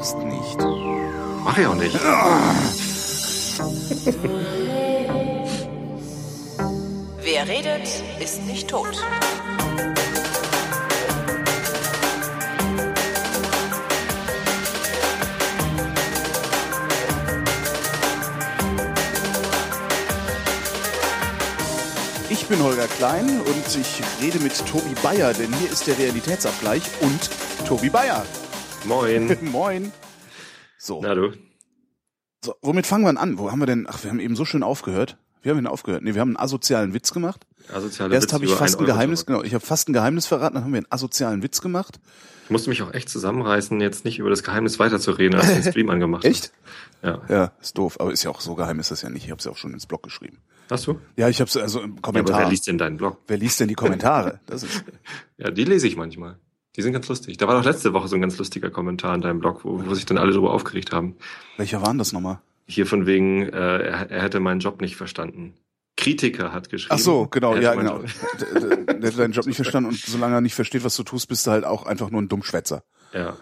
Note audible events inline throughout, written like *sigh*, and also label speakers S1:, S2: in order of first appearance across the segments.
S1: brauchst nicht.
S2: Mach ich auch nicht.
S3: Wer redet, ist nicht tot.
S1: Ich bin Holger Klein und ich rede mit Tobi Bayer, denn hier ist der Realitätsabgleich und Tobi Bayer.
S2: Moin. *laughs*
S1: Moin. So.
S2: Na du?
S1: so, womit fangen wir an? Wo haben wir denn? Ach, wir haben eben so schön aufgehört. Wir haben denn aufgehört? Nee, wir haben einen asozialen Witz gemacht.
S2: Asoziale
S1: Erst habe ich fast ein Geheimnis, genau, ich habe fast ein Geheimnis verraten, dann haben wir einen asozialen Witz gemacht.
S2: Ich musste mich auch echt zusammenreißen, jetzt nicht über das Geheimnis weiterzureden, als du den Stream *laughs* angemacht
S1: Echt?
S2: hast. Ja.
S1: Ja, ist doof, aber ist ja auch so geheim ist das ja nicht. Ich habe es ja auch schon ins Blog geschrieben.
S2: Hast du?
S1: Ja, ich habe es also im
S2: Ja,
S1: Kommentar.
S2: aber wer liest denn deinen Blog?
S1: Wer liest denn die Kommentare? Das ist, *laughs*
S2: Ja, die lese ich manchmal. Die sind ganz lustig. Da war doch letzte Woche so ein ganz lustiger Kommentar in deinem Blog, wo, wo sich dann alle darüber aufgeregt haben.
S1: welcher waren das nochmal?
S2: Hier von wegen, äh, er, er hätte meinen Job nicht verstanden. Kritiker hat geschrieben.
S1: Ach so, genau, ja,
S2: hätte
S1: genau. Der, hat deinen Job nicht verstanden und solange er nicht versteht, was du tust, bist du halt auch einfach nur ein Dummschwätzer.
S2: Ja.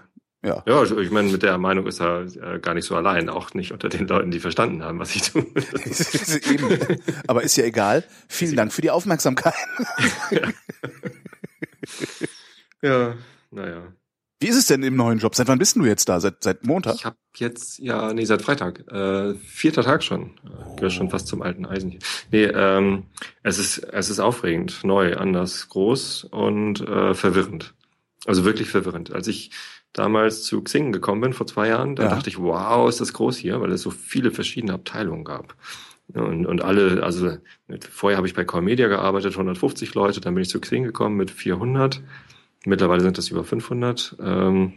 S1: Ja.
S2: Ja, ich, ich meine, mit der Meinung ist er äh, gar nicht so allein, auch nicht unter den Leuten, die verstanden haben, was ich tue. *laughs*
S1: Eben. Aber ist ja egal. Vielen Dank für die Aufmerksamkeit.
S2: ja, *laughs* *laughs* naja.
S1: Wie ist es denn im neuen Job? Seit wann bist du jetzt da? Seit, seit Montag?
S2: Ich habe jetzt, ja, nee, seit Freitag, äh, vierter Tag schon. Äh, Gehört schon fast zum alten Eisen hier. Nee, ähm, es ist, es ist aufregend, neu, anders, groß und äh, verwirrend. Also wirklich verwirrend. Als ich damals zu Xing gekommen bin, vor zwei Jahren, da
S1: Ja.
S2: dachte ich, wow, ist das groß hier, weil es so viele verschiedene Abteilungen gab. Und, und alle, also vorher habe ich bei Core Media gearbeitet, 150 Leute, dann bin ich zu Xing gekommen mit 400. Mittlerweile sind das über 500. Ähm,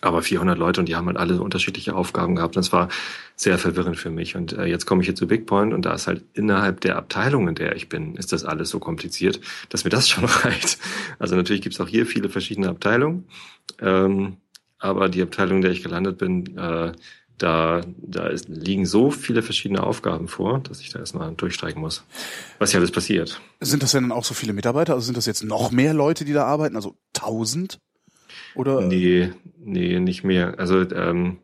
S2: aber 400 Leute und die haben halt alle unterschiedliche Aufgaben gehabt. Das war sehr verwirrend für mich. Und äh, jetzt komme ich hier zu Bigpoint und da ist halt innerhalb der Abteilung, in der ich bin, ist das alles so kompliziert, dass mir das schon *laughs* reicht. Also natürlich gibt es auch hier viele verschiedene Abteilungen. Ähm, aber die Abteilung, in der ich gelandet bin, äh, da, da ist, liegen so viele verschiedene Aufgaben vor, dass ich da erstmal durchsteigen muss. Was hier alles passiert.
S1: Sind das denn dann auch so viele Mitarbeiter? Also sind das jetzt noch mehr Leute, die da arbeiten? Also tausend? Oder?
S2: Nee, nee, nicht mehr. Also ähm,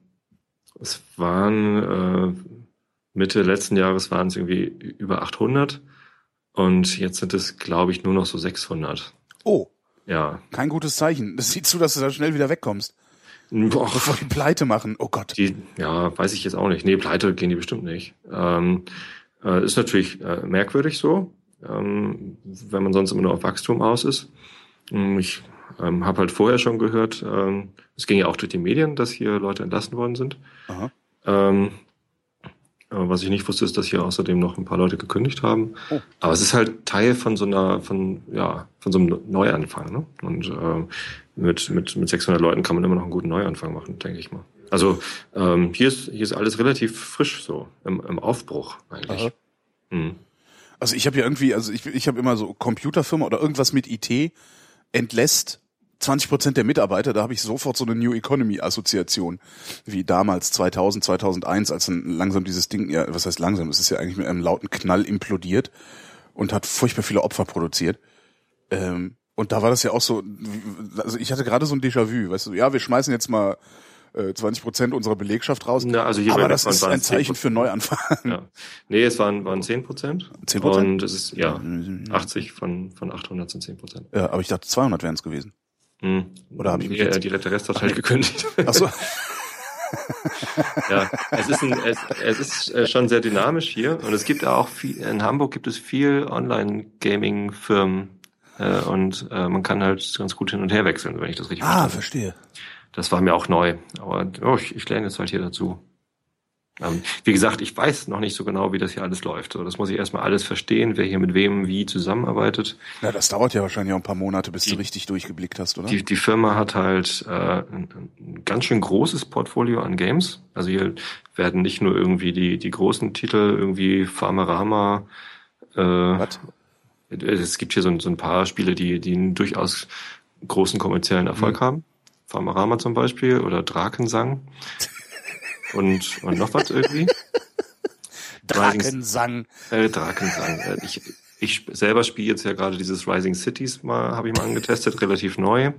S2: es waren äh, Mitte letzten Jahres waren es irgendwie über 800 und jetzt sind es, glaube ich, nur noch so 600.
S1: Oh,
S2: Ja.
S1: kein gutes Zeichen. Das sieht zu, dass du da schnell wieder wegkommst.
S2: Boah,
S1: Bevor die Pleite machen. Oh Gott.
S2: die, ja, weiß ich jetzt auch nicht. Nee, pleite gehen die bestimmt nicht. Ähm, äh, ist natürlich äh, merkwürdig so, ähm, wenn man sonst immer nur auf Wachstum aus ist. Ähm, Ich ähm, habe halt vorher schon gehört, ähm, es ging ja auch durch die Medien, dass hier Leute entlassen worden sind.
S1: Aha.
S2: Ähm, was ich nicht wusste, ist, dass hier außerdem noch ein paar Leute gekündigt haben.
S1: Oh.
S2: Aber es ist halt Teil von so einer, von ja, von so einem Neuanfang. Ne? Und ähm, mit mit mit 600 Leuten kann man immer noch einen guten Neuanfang machen, denke ich mal. Also ähm, hier ist hier ist alles relativ frisch so im, im Aufbruch eigentlich. Mhm.
S1: Also ich habe ja irgendwie, also ich, ich habe immer so Computerfirma oder irgendwas mit IT entlässt 20 Prozent der Mitarbeiter, da habe ich sofort so eine New Economy Assoziation, wie damals 2000, 2001, als dann langsam dieses Ding, ja, was heißt langsam, es ist ja eigentlich mit einem lauten Knall implodiert und hat furchtbar viele Opfer produziert. Ähm, und da war das ja auch so, also ich hatte gerade so ein Déjà-vu, weißt du, ja, wir schmeißen jetzt mal äh, 20 Prozent unserer Belegschaft raus,
S2: Na, also hier
S1: aber das ist ein Zeichen
S2: 10%.
S1: für Neuanfang.
S2: Ja. Nee, es waren, waren 10 Prozent.
S1: 10%?
S2: Und es ist, ja, 80 von, von 800 sind 10 Prozent.
S1: Ja, aber ich dachte 200 wären es gewesen.
S2: Mhm.
S1: Oder hab ich mich
S2: nee,
S1: jetzt-
S2: Die, Rest hat halt gekündigt.
S1: Ach so. *laughs*
S2: Ja, es ist, ein, es, es ist äh, schon sehr dynamisch hier und es gibt auch viel, in Hamburg gibt es viel Online-Gaming-Firmen äh, und äh, man kann halt ganz gut hin und her wechseln, wenn ich das richtig
S1: Ah,
S2: verstanden habe.
S1: verstehe.
S2: Das war mir auch neu, aber oh, ich, ich lerne jetzt halt hier dazu. Ähm, wie gesagt, ich weiß noch nicht so genau, wie das hier alles läuft. So, das muss ich erstmal alles verstehen, wer hier mit wem wie zusammenarbeitet.
S1: Ja, das dauert ja wahrscheinlich auch ein paar Monate, bis du
S2: Die-
S1: richtig durchgeblickt hast, oder?
S2: Die, die Firma hat halt äh, ein, ein ganz schön großes Portfolio an Games. Also hier werden nicht nur irgendwie die, die großen Titel, irgendwie Farmerama, äh,
S1: Was?
S2: es gibt hier so, ein- so ein paar Spiele, die, die einen durchaus großen kommerziellen Erfolg haben. Farmerama zum Beispiel oder Drakensang. *laughs* Und, und noch was irgendwie? *laughs*
S1: Drakensang.
S2: Äh, Drakensang. Äh, Ich, ich selber spiele jetzt ja gerade dieses Rising Cities mal, habe ich mal angetestet, relativ neu.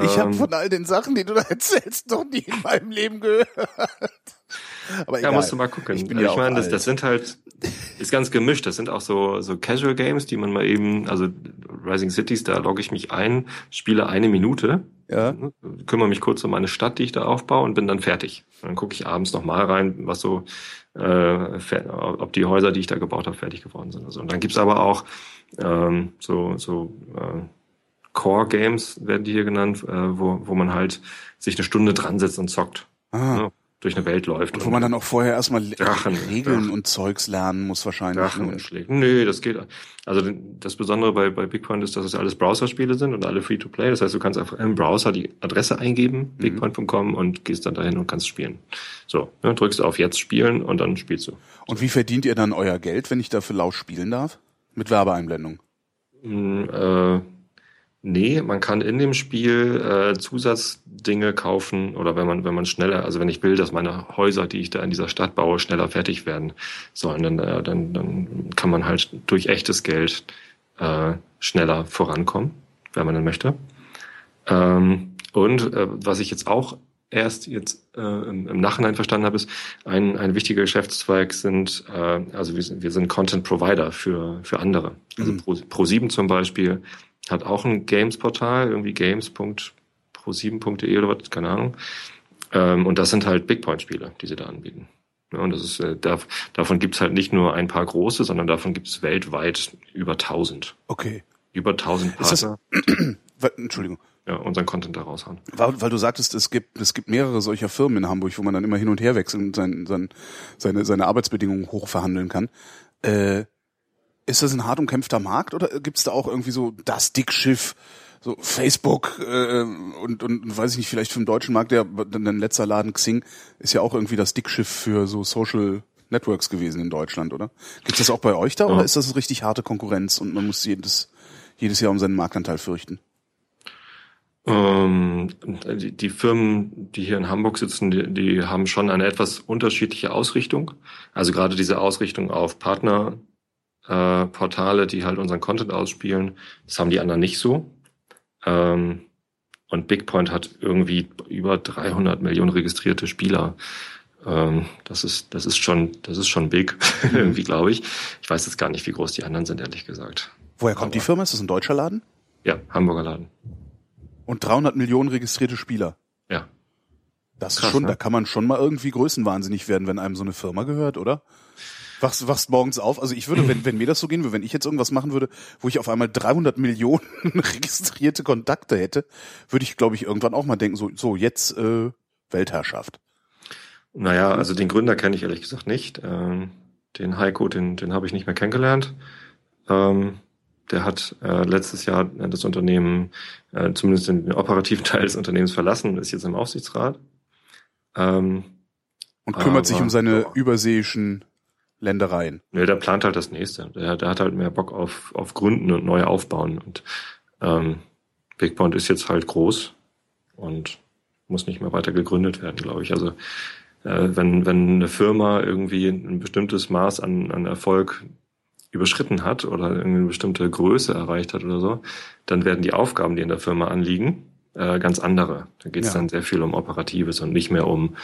S1: Ich habe
S2: Ähm,
S1: von all den Sachen, die du da *laughs* erzählst, noch nie in meinem Leben gehört. Aber
S2: Ja,
S1: egal.
S2: musst du mal gucken.
S1: Ich bin ja
S2: ich meine, das, das sind halt, ist ganz gemischt. Das sind auch so, so Casual Games, die man mal eben, also Rising Cities, da logge ich mich ein, spiele eine Minute,
S1: Ja.
S2: kümmere mich kurz um meine Stadt, die ich da aufbaue und bin dann fertig. Dann gucke ich abends nochmal rein, was so, äh, ob die Häuser, die ich da gebaut habe, fertig geworden sind. Also, und dann gibt's aber auch ähm, so, so äh, Core Games werden die hier genannt, äh, wo, wo man halt sich eine Stunde dran setzt und zockt.
S1: Ah.
S2: Ne? Durch eine Welt läuft.
S1: Und wo man dann auch vorher erstmal
S2: Drachen,
S1: Regeln
S2: Drachen.
S1: und Zeugs lernen muss wahrscheinlich.
S2: Drachen
S1: Und-
S2: erschlägt. Nee, das geht. Also das Besondere bei, bei Bigpoint ist, dass es alles Browserspiele sind und alle Free-to-Play. Das heißt, du kannst einfach im Browser die Adresse eingeben, bigpoint.com und gehst dann dahin und kannst spielen. So, ne, drückst auf Jetzt spielen und dann spielst du.
S1: Und wie verdient ihr dann euer Geld, wenn ich dafür laut spielen darf? Mit Werbeeinblendung.
S2: Mm, äh, nee, man kann in dem Spiel äh, Zusatzdinge kaufen oder wenn man wenn man schneller, also wenn ich will, dass meine Häuser, die ich da in dieser Stadt baue, schneller fertig werden sollen, dann äh, dann dann kann man halt durch echtes Geld äh, schneller vorankommen, wenn man dann möchte. Ähm, und äh, was ich jetzt auch erst jetzt äh, im, im Nachhinein verstanden habe, ist, ein, ein wichtiger Geschäftszweig sind, äh, also wir sind, wir sind Content Provider für, für andere. Also
S1: Mhm.
S2: Pro, Pro7 zum Beispiel hat auch ein Games-Portal, irgendwie games.pro7.de oder was, keine Ahnung. Ähm, und das sind halt Bigpoint-Spiele, die sie da anbieten. Ja, und das ist, äh, da, davon gibt's halt nicht nur ein paar große, sondern davon gibt's weltweit über 1000.
S1: Okay.
S2: Über 1000
S1: Ist das-
S2: Partner, *clears throat*
S1: Wa- Entschuldigung.
S2: ja, unseren Content da raushauen.
S1: Weil, weil du sagtest, es gibt, es gibt mehrere solcher Firmen in Hamburg, wo man dann immer hin und her wechseln und sein, sein, seine, seine Arbeitsbedingungen hochverhandeln kann. Äh, ist das ein hart umkämpfter Markt oder gibt's da auch irgendwie so das Dickschiff, so Facebook äh, und, und, weiß ich nicht, vielleicht für den deutschen Markt, der dann letzter Laden Xing ist ja auch irgendwie das Dickschiff für so Social Networks gewesen in Deutschland, oder? Gibt's das auch bei euch da
S2: Ja.
S1: oder ist das richtig harte Konkurrenz und man muss jedes, jedes Jahr um seinen Marktanteil fürchten?
S2: Ähm, die, die Firmen, die hier in Hamburg sitzen, die, die haben schon eine etwas unterschiedliche Ausrichtung. Also gerade diese Ausrichtung auf Partnerportale, äh, Portale, die halt unseren Content ausspielen, das haben die anderen nicht so. Ähm, und Bigpoint hat irgendwie über 300 Millionen registrierte Spieler. Ähm, das ist, das ist schon, das ist schon big, *laughs* irgendwie glaube ich. Ich weiß jetzt gar nicht, wie groß die anderen sind, ehrlich gesagt.
S1: Woher kommt die
S2: Aber-
S1: Firma? Ist das ein deutscher Laden?
S2: Ja, Hamburger Laden.
S1: Und 300 Millionen registrierte Spieler.
S2: Ja.
S1: Das ist
S2: Krass,
S1: schon,
S2: ne?
S1: da kann man schon mal irgendwie größenwahnsinnig werden, wenn einem so eine Firma gehört, oder? Wachst, wachst morgens auf. Also ich würde, wenn, wenn mir das so gehen würde, wenn ich jetzt irgendwas machen würde, wo ich auf einmal 300 Millionen *laughs* registrierte Kontakte hätte, würde ich, glaube ich, irgendwann auch mal denken, so, so jetzt äh, Weltherrschaft.
S2: Naja, also den Gründer kenne ich ehrlich gesagt nicht. Ähm, den Heiko, den, den habe ich nicht mehr kennengelernt. Ähm, der hat äh, letztes Jahr das Unternehmen, äh, zumindest den operativen *laughs* Teil des Unternehmens verlassen und ist jetzt im Aufsichtsrat. Ähm,
S1: Und kümmert sich
S2: Aber,
S1: um seine
S2: ja.
S1: überseeischen Ländereien.
S2: nee, der plant halt das nächste. Der, der hat halt mehr Bock auf, auf Gründen und neu aufbauen. Und ähm, Bigpoint ist jetzt halt groß und muss nicht mehr weiter gegründet werden, glaube ich. Also äh, wenn, wenn eine Firma irgendwie ein bestimmtes Maß an, an Erfolg überschritten hat oder eine bestimmte Größe erreicht hat oder so, dann werden die Aufgaben, die in der Firma anliegen, äh, ganz andere. Da geht es
S1: Ja.
S2: dann sehr viel um Operatives und nicht mehr um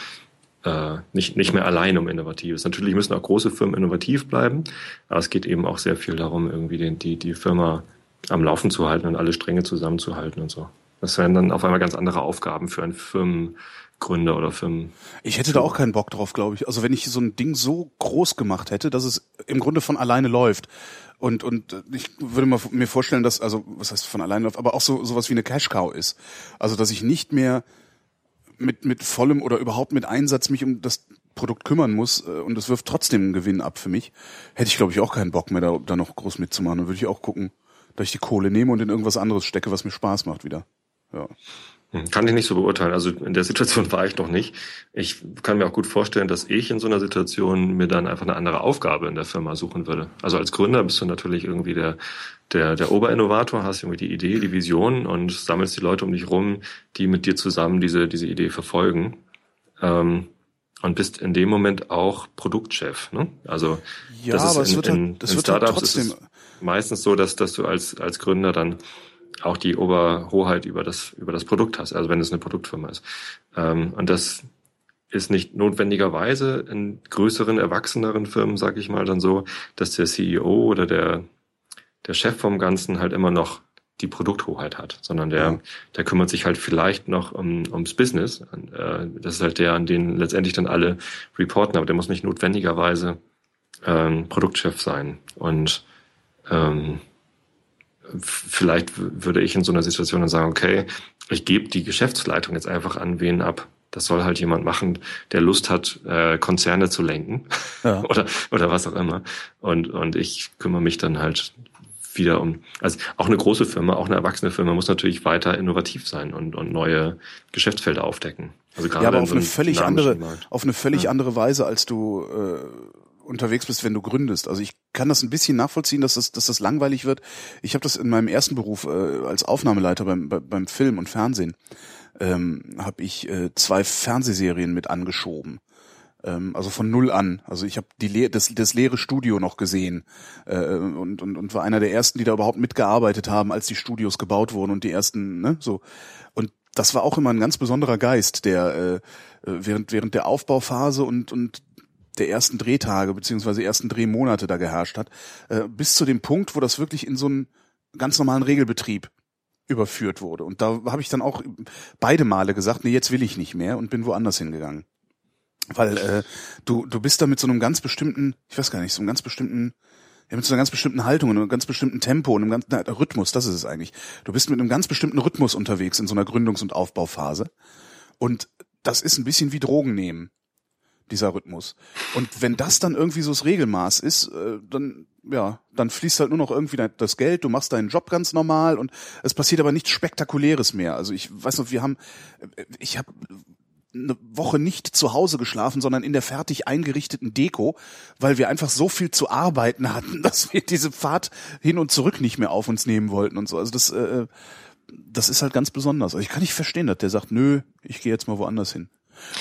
S2: äh, nicht, nicht mehr allein um Innovatives. Natürlich müssen auch große Firmen innovativ bleiben, aber es geht eben auch sehr viel darum, irgendwie den, die, die Firma am Laufen zu halten und alle Stränge zusammenzuhalten und so. Das wären dann auf einmal ganz andere Aufgaben für einen Firmengründer oder Firmen.
S1: Ich hätte da auch keinen Bock drauf, glaube ich. Also wenn ich so ein Ding so groß gemacht hätte, dass es im Grunde von alleine läuft. Und, und ich würde mal mir vorstellen, dass, also, was heißt von alleine läuft, aber auch so sowas wie eine Cash Cow ist. Also, dass ich nicht mehr mit, mit vollem oder überhaupt mit Einsatz mich um das Produkt kümmern muss äh, und es wirft trotzdem einen Gewinn ab für mich, hätte ich, glaube ich, auch keinen Bock mehr, da, da noch groß mitzumachen. Dann würde ich auch gucken, dass ich die Kohle nehme und in irgendwas anderes stecke, was mir Spaß macht wieder. Ja.
S2: Hm, Kann ich nicht so beurteilen. Also in der Situation war ich noch nicht. Ich kann mir auch gut vorstellen, dass ich in so einer Situation mir dann einfach eine andere Aufgabe in der Firma suchen würde. Also als Gründer bist du natürlich irgendwie der, der, der Oberinnovator, hast irgendwie die Idee, die Vision und sammelst die Leute um dich rum, die mit dir zusammen diese, diese Idee verfolgen. Ähm, und bist in dem Moment auch Produktchef. Ne? Also
S1: Ja,
S2: das ist
S1: aber es
S2: in,
S1: wird
S2: in,
S1: halt, das
S2: in
S1: wird halt
S2: Startups ist
S1: trotzdem,
S2: es meistens so, dass, dass du als, als Gründer dann auch die Oberhoheit über das, über das Produkt hast, also wenn es eine Produktfirma ist. Ähm, und das ist nicht notwendigerweise in größeren, erwachseneren Firmen, sag ich mal, dann so, dass der CEO oder der, der Chef vom Ganzen halt immer noch die Produkthoheit hat, sondern der, der kümmert sich halt vielleicht noch um, ums Business. Äh, das ist halt der, an den letztendlich dann alle reporten, aber der muss nicht notwendigerweise ähm, Produktchef sein. Und ähm, vielleicht würde ich in so einer Situation dann sagen, okay, ich gebe die Geschäftsleitung jetzt einfach an wen ab. Das soll halt jemand machen, der Lust hat, äh, Konzerne zu lenken *laughs* ja. oder oder was auch immer. Und und ich kümmere mich dann halt wieder um. Also auch eine große Firma, auch eine erwachsene Firma muss natürlich weiter innovativ sein und und neue Geschäftsfelder aufdecken.
S1: Also gerade ja, aber auf so eine völlig andere, Markt. auf eine völlig ja. andere Weise, als du äh, unterwegs bist, wenn du gründest. Also ich kann das ein bisschen nachvollziehen, dass das, dass das langweilig wird. Ich habe das in meinem ersten Beruf äh, als Aufnahmeleiter beim, beim Film und Fernsehen, ähm, habe ich äh, zwei Fernsehserien mit angeschoben. Ähm, also von null an. Also ich habe Le das, das leere Studio noch gesehen äh, und, und, und war einer der ersten, die da überhaupt mitgearbeitet haben, als die Studios gebaut wurden und die ersten, ne, so. Und das war auch immer ein ganz besonderer Geist, der äh, äh während während der Aufbauphase und und der ersten Drehtage beziehungsweise ersten Drehmonate da geherrscht hat, äh, bis zu dem Punkt, wo das wirklich in so einen ganz normalen Regelbetrieb überführt wurde. Und da habe ich dann auch beide Male gesagt, nee, jetzt will ich nicht mehr und bin woanders hingegangen. Weil äh, du, du bist da mit so einem ganz bestimmten, ich weiß gar nicht, so einem ganz bestimmten, ja, mit so einer ganz bestimmten Haltung und einem ganz bestimmten Tempo und einem ganz na, Rhythmus, das ist es eigentlich. Du bist mit einem ganz bestimmten Rhythmus unterwegs in so einer Gründungs- und Aufbauphase. Und das ist ein bisschen wie Drogen nehmen dieser Rhythmus. Und wenn das dann irgendwie so das Regelmaß ist, äh, dann ja, dann fließt halt nur noch irgendwie das Geld, du machst deinen Job ganz normal und es passiert aber nichts Spektakuläres mehr. Also ich weiß noch, wir haben, äh, ich habe eine Woche nicht zu Hause geschlafen, sondern in der fertig eingerichteten Deko, weil wir einfach so viel zu arbeiten hatten, *laughs* dass wir diese Fahrt hin und zurück nicht mehr auf uns nehmen wollten und so. Also das, äh, das ist halt ganz besonders. Also ich kann nicht verstehen, dass der sagt, nö, ich gehe jetzt mal woanders hin.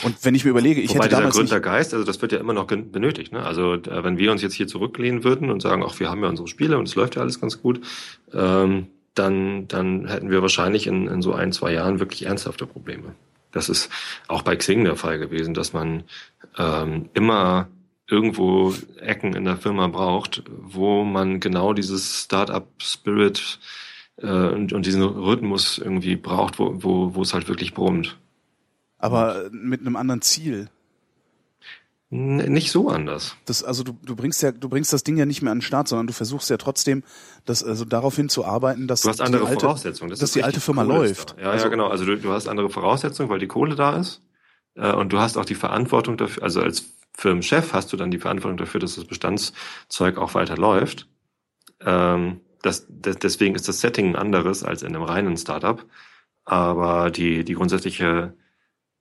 S1: Und wenn ich mir überlege, ich Wobei hätte damals
S2: dieser Gründergeist, also das wird ja immer noch benötigt. Ne? Also äh, wenn wir uns jetzt hier zurücklehnen würden und sagen, ach, wir haben ja unsere Spiele und es läuft ja alles ganz gut, ähm, dann, dann hätten wir wahrscheinlich in, in so ein, zwei Jahren wirklich ernsthafte Probleme. Das ist auch bei Xing der Fall gewesen, dass man ähm, immer irgendwo Ecken in der Firma braucht, wo man genau dieses Startup-Spirit äh, und, und diesen Rhythmus irgendwie braucht, wo, wo, wo es halt wirklich brummt.
S1: Aber mit einem anderen Ziel.
S2: Nicht so anders.
S1: Das, also du, du bringst ja, du bringst das Ding ja nicht mehr an den Start, sondern du versuchst ja trotzdem, das, also darauf hinzuarbeiten, dass
S2: du hast andere die alte, Voraussetzungen,
S1: das dass die alte Firma läuft.
S2: Ja, also, ja, genau. Also du, du hast andere Voraussetzungen, weil die Kohle da ist, äh, und du hast auch die Verantwortung dafür. Also als Firmenchef hast du dann die Verantwortung dafür, dass das Bestandszeug auch weiter läuft. Ähm, das, das, deswegen ist das Setting ein anderes als in einem reinen Startup. Aber die, die grundsätzliche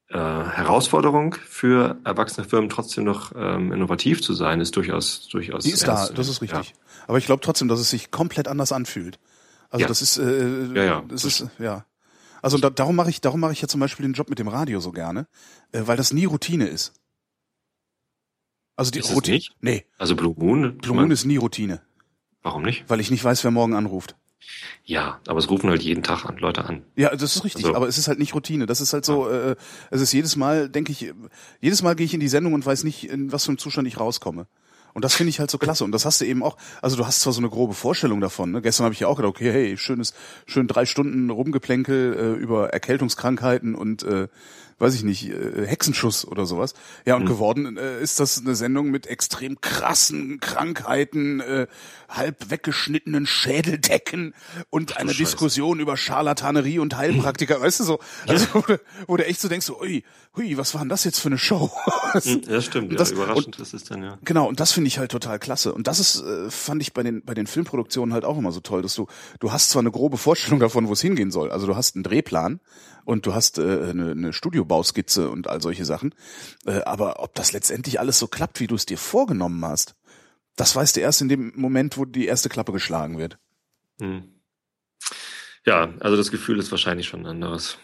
S2: äh, Herausforderung für erwachsene Firmen trotzdem noch ähm, innovativ zu sein, ist durchaus durchaus.
S1: Die ist da, das ist richtig. Ja. Aber ich glaube trotzdem, dass es sich komplett anders anfühlt. Also ja. das ist, äh, ja, ja. das ist, ja. Also da, darum mache ich, darum mache ich ja zum Beispiel den Job mit dem Radio so gerne, äh, weil das nie Routine ist.
S2: Also die Routine.
S1: Nee.
S2: Also Blue Moon.
S1: Blue Moon ist nie Routine.
S2: Warum nicht?
S1: Weil ich nicht weiß, wer morgen anruft.
S2: Ja, aber es rufen halt jeden Tag an, Leute an.
S1: Ja, das ist richtig, also, aber es ist halt nicht Routine. Das ist halt so, ja. äh, es ist jedes Mal, denke ich, jedes Mal gehe ich in die Sendung und weiß nicht, in was für einem Zustand ich rauskomme. Und das finde ich halt so klasse. Und das hast du eben auch, also du hast zwar so eine grobe Vorstellung davon. Ne? Gestern habe ich ja auch gedacht, okay, hey, schönes, schön drei Stunden Rumgeplänkel äh, über Erkältungskrankheiten und äh, weiß ich nicht, äh, Hexenschuss oder sowas. Ja, und mhm. geworden äh, ist das eine Sendung mit extrem krassen Krankheiten, äh, halb weggeschnittenen Schädeldecken und Ach, einer Diskussion über Scharlatanerie und Heilpraktiker, *laughs* weißt du so. Also wo du, wo du echt so denkst, so, ui, hui, was war denn das jetzt für eine Show?
S2: Mhm, *laughs* ja, stimmt, ja, das, überraschend und, ist es dann, ja.
S1: Genau, und das finde ich halt total klasse. Und das ist, äh, fand ich bei den, bei den Filmproduktionen halt auch immer so toll, dass du, du hast zwar eine grobe Vorstellung davon, wo es hingehen soll. Also du hast einen Drehplan, und du hast äh, eine, eine Studiobauskizze und all solche Sachen. Äh, aber ob das letztendlich alles so klappt, wie du es dir vorgenommen hast, das weißt du erst in dem Moment, wo die erste Klappe geschlagen wird. Hm.
S2: Ja, also das Gefühl ist wahrscheinlich schon ein anderes.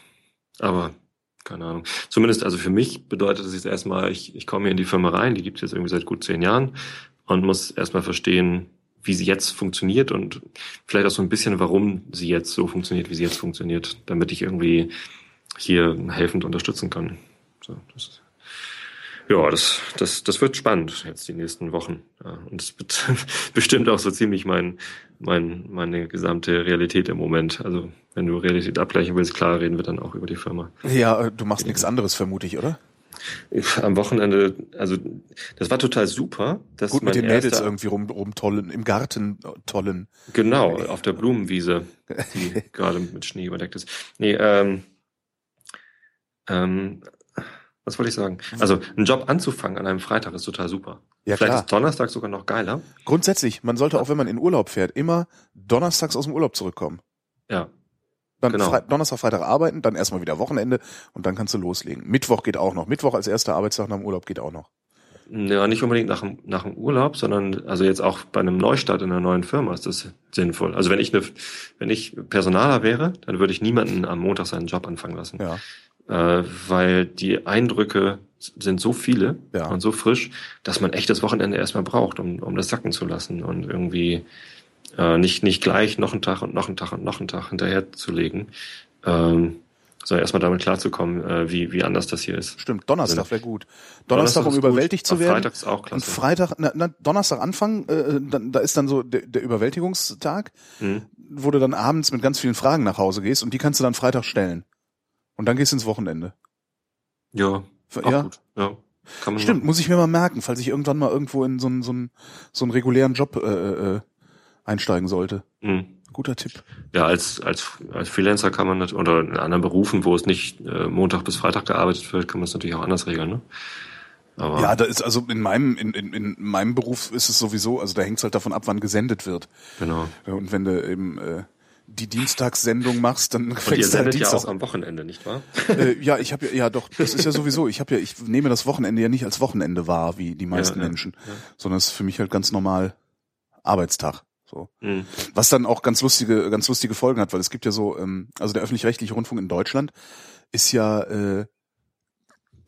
S2: Aber keine Ahnung. Zumindest, also für mich bedeutet es jetzt erstmal, ich, ich komme hier in die Firma rein, die gibt es jetzt irgendwie seit gut zehn Jahren und muss erstmal verstehen, wie sie jetzt funktioniert und vielleicht auch so ein bisschen, warum sie jetzt so funktioniert, wie sie jetzt funktioniert, damit ich irgendwie hier helfend unterstützen kann. So, das, ja, das, das, das wird spannend jetzt die nächsten Wochen. Ja, und es wird *laughs* bestimmt auch so ziemlich mein, mein, meine gesamte Realität im Moment. Also wenn du Realität abgleichen willst, klar reden wir dann auch über die Firma.
S1: Ja, du machst nichts anderes, vermute ich, oder?
S2: Am Wochenende, also das war total super. Dass
S1: Gut mit den Mädels irgendwie rum, rumtollen, im Garten tollen.
S2: Genau, auf der Blumenwiese, die *laughs* gerade mit Schnee überdeckt ist. Nee, ähm, ähm, was wollte ich sagen? Also einen Job anzufangen an einem Freitag ist total super. Ja, Vielleicht klar. ist Donnerstag sogar noch geiler.
S1: Grundsätzlich, man sollte auch, wenn man in Urlaub fährt, immer donnerstags aus dem Urlaub zurückkommen.
S2: Ja.
S1: Dann genau. Fre Donnerstag, Freitag arbeiten, dann erstmal wieder Wochenende und dann kannst du loslegen. Mittwoch geht auch noch. Mittwoch als erster Arbeitstag nach dem Urlaub geht auch noch.
S2: Ja, nicht unbedingt nach dem, nach dem Urlaub, sondern also jetzt auch bei einem Neustart in einer neuen Firma ist das sinnvoll. Also wenn ich eine, wenn ich Personaler wäre, dann würde ich niemanden am Montag seinen Job anfangen lassen.
S1: Ja.
S2: Äh, weil die Eindrücke sind so viele ja. und so frisch, dass man echt das Wochenende erstmal braucht, um, um das sacken zu lassen und irgendwie äh, nicht, nicht gleich noch einen Tag und noch einen Tag und noch einen Tag hinterher zu legen, ähm, sondern erstmal damit klarzukommen, äh, wie, wie anders das hier ist.
S1: Stimmt, Donnerstag wäre gut. Donnerstag, Donnerstag um überwältigt gut. zu werden.
S2: Freitag ist auch klasse.
S1: Und Freitag, na, na, Donnerstag anfangen, äh, dann, da ist dann so der, der Überwältigungstag, mhm. wo du dann abends mit ganz vielen Fragen nach Hause gehst und die kannst du dann Freitag stellen. Und dann gehst du ins Wochenende.
S2: Ja,
S1: ja. Gut. ja. Kann man Stimmt, machen. muss ich mir mal merken, falls ich irgendwann mal irgendwo in so einen, so einen, so einen regulären Job äh, äh, einsteigen sollte. Mhm. Guter Tipp.
S2: Ja, als, als, als Freelancer kann man das, oder in anderen Berufen, wo es nicht äh, Montag bis Freitag gearbeitet wird, kann man es natürlich auch anders regeln, ne?
S1: Aber ja, da ist also in meinem in, in, in meinem Beruf ist es sowieso, also da hängt es halt davon ab, wann gesendet wird.
S2: Genau.
S1: Und wenn du eben äh, die Dienstagssendung machst, dann
S2: fängst Und ihr sendet halt ja auch am Wochenende, nicht wahr? *laughs*
S1: Äh, ja, ich habe ja, ja doch, das ist ja sowieso, ich habe ja, ich nehme das Wochenende ja nicht als Wochenende wahr, wie die meisten ja, ja, Menschen, sondern es ist für mich halt ganz normal Arbeitstag. So. Mhm. Was dann auch ganz lustige, ganz lustige Folgen hat, weil es gibt ja so, ähm, also der öffentlich-rechtliche Rundfunk in Deutschland ist ja äh,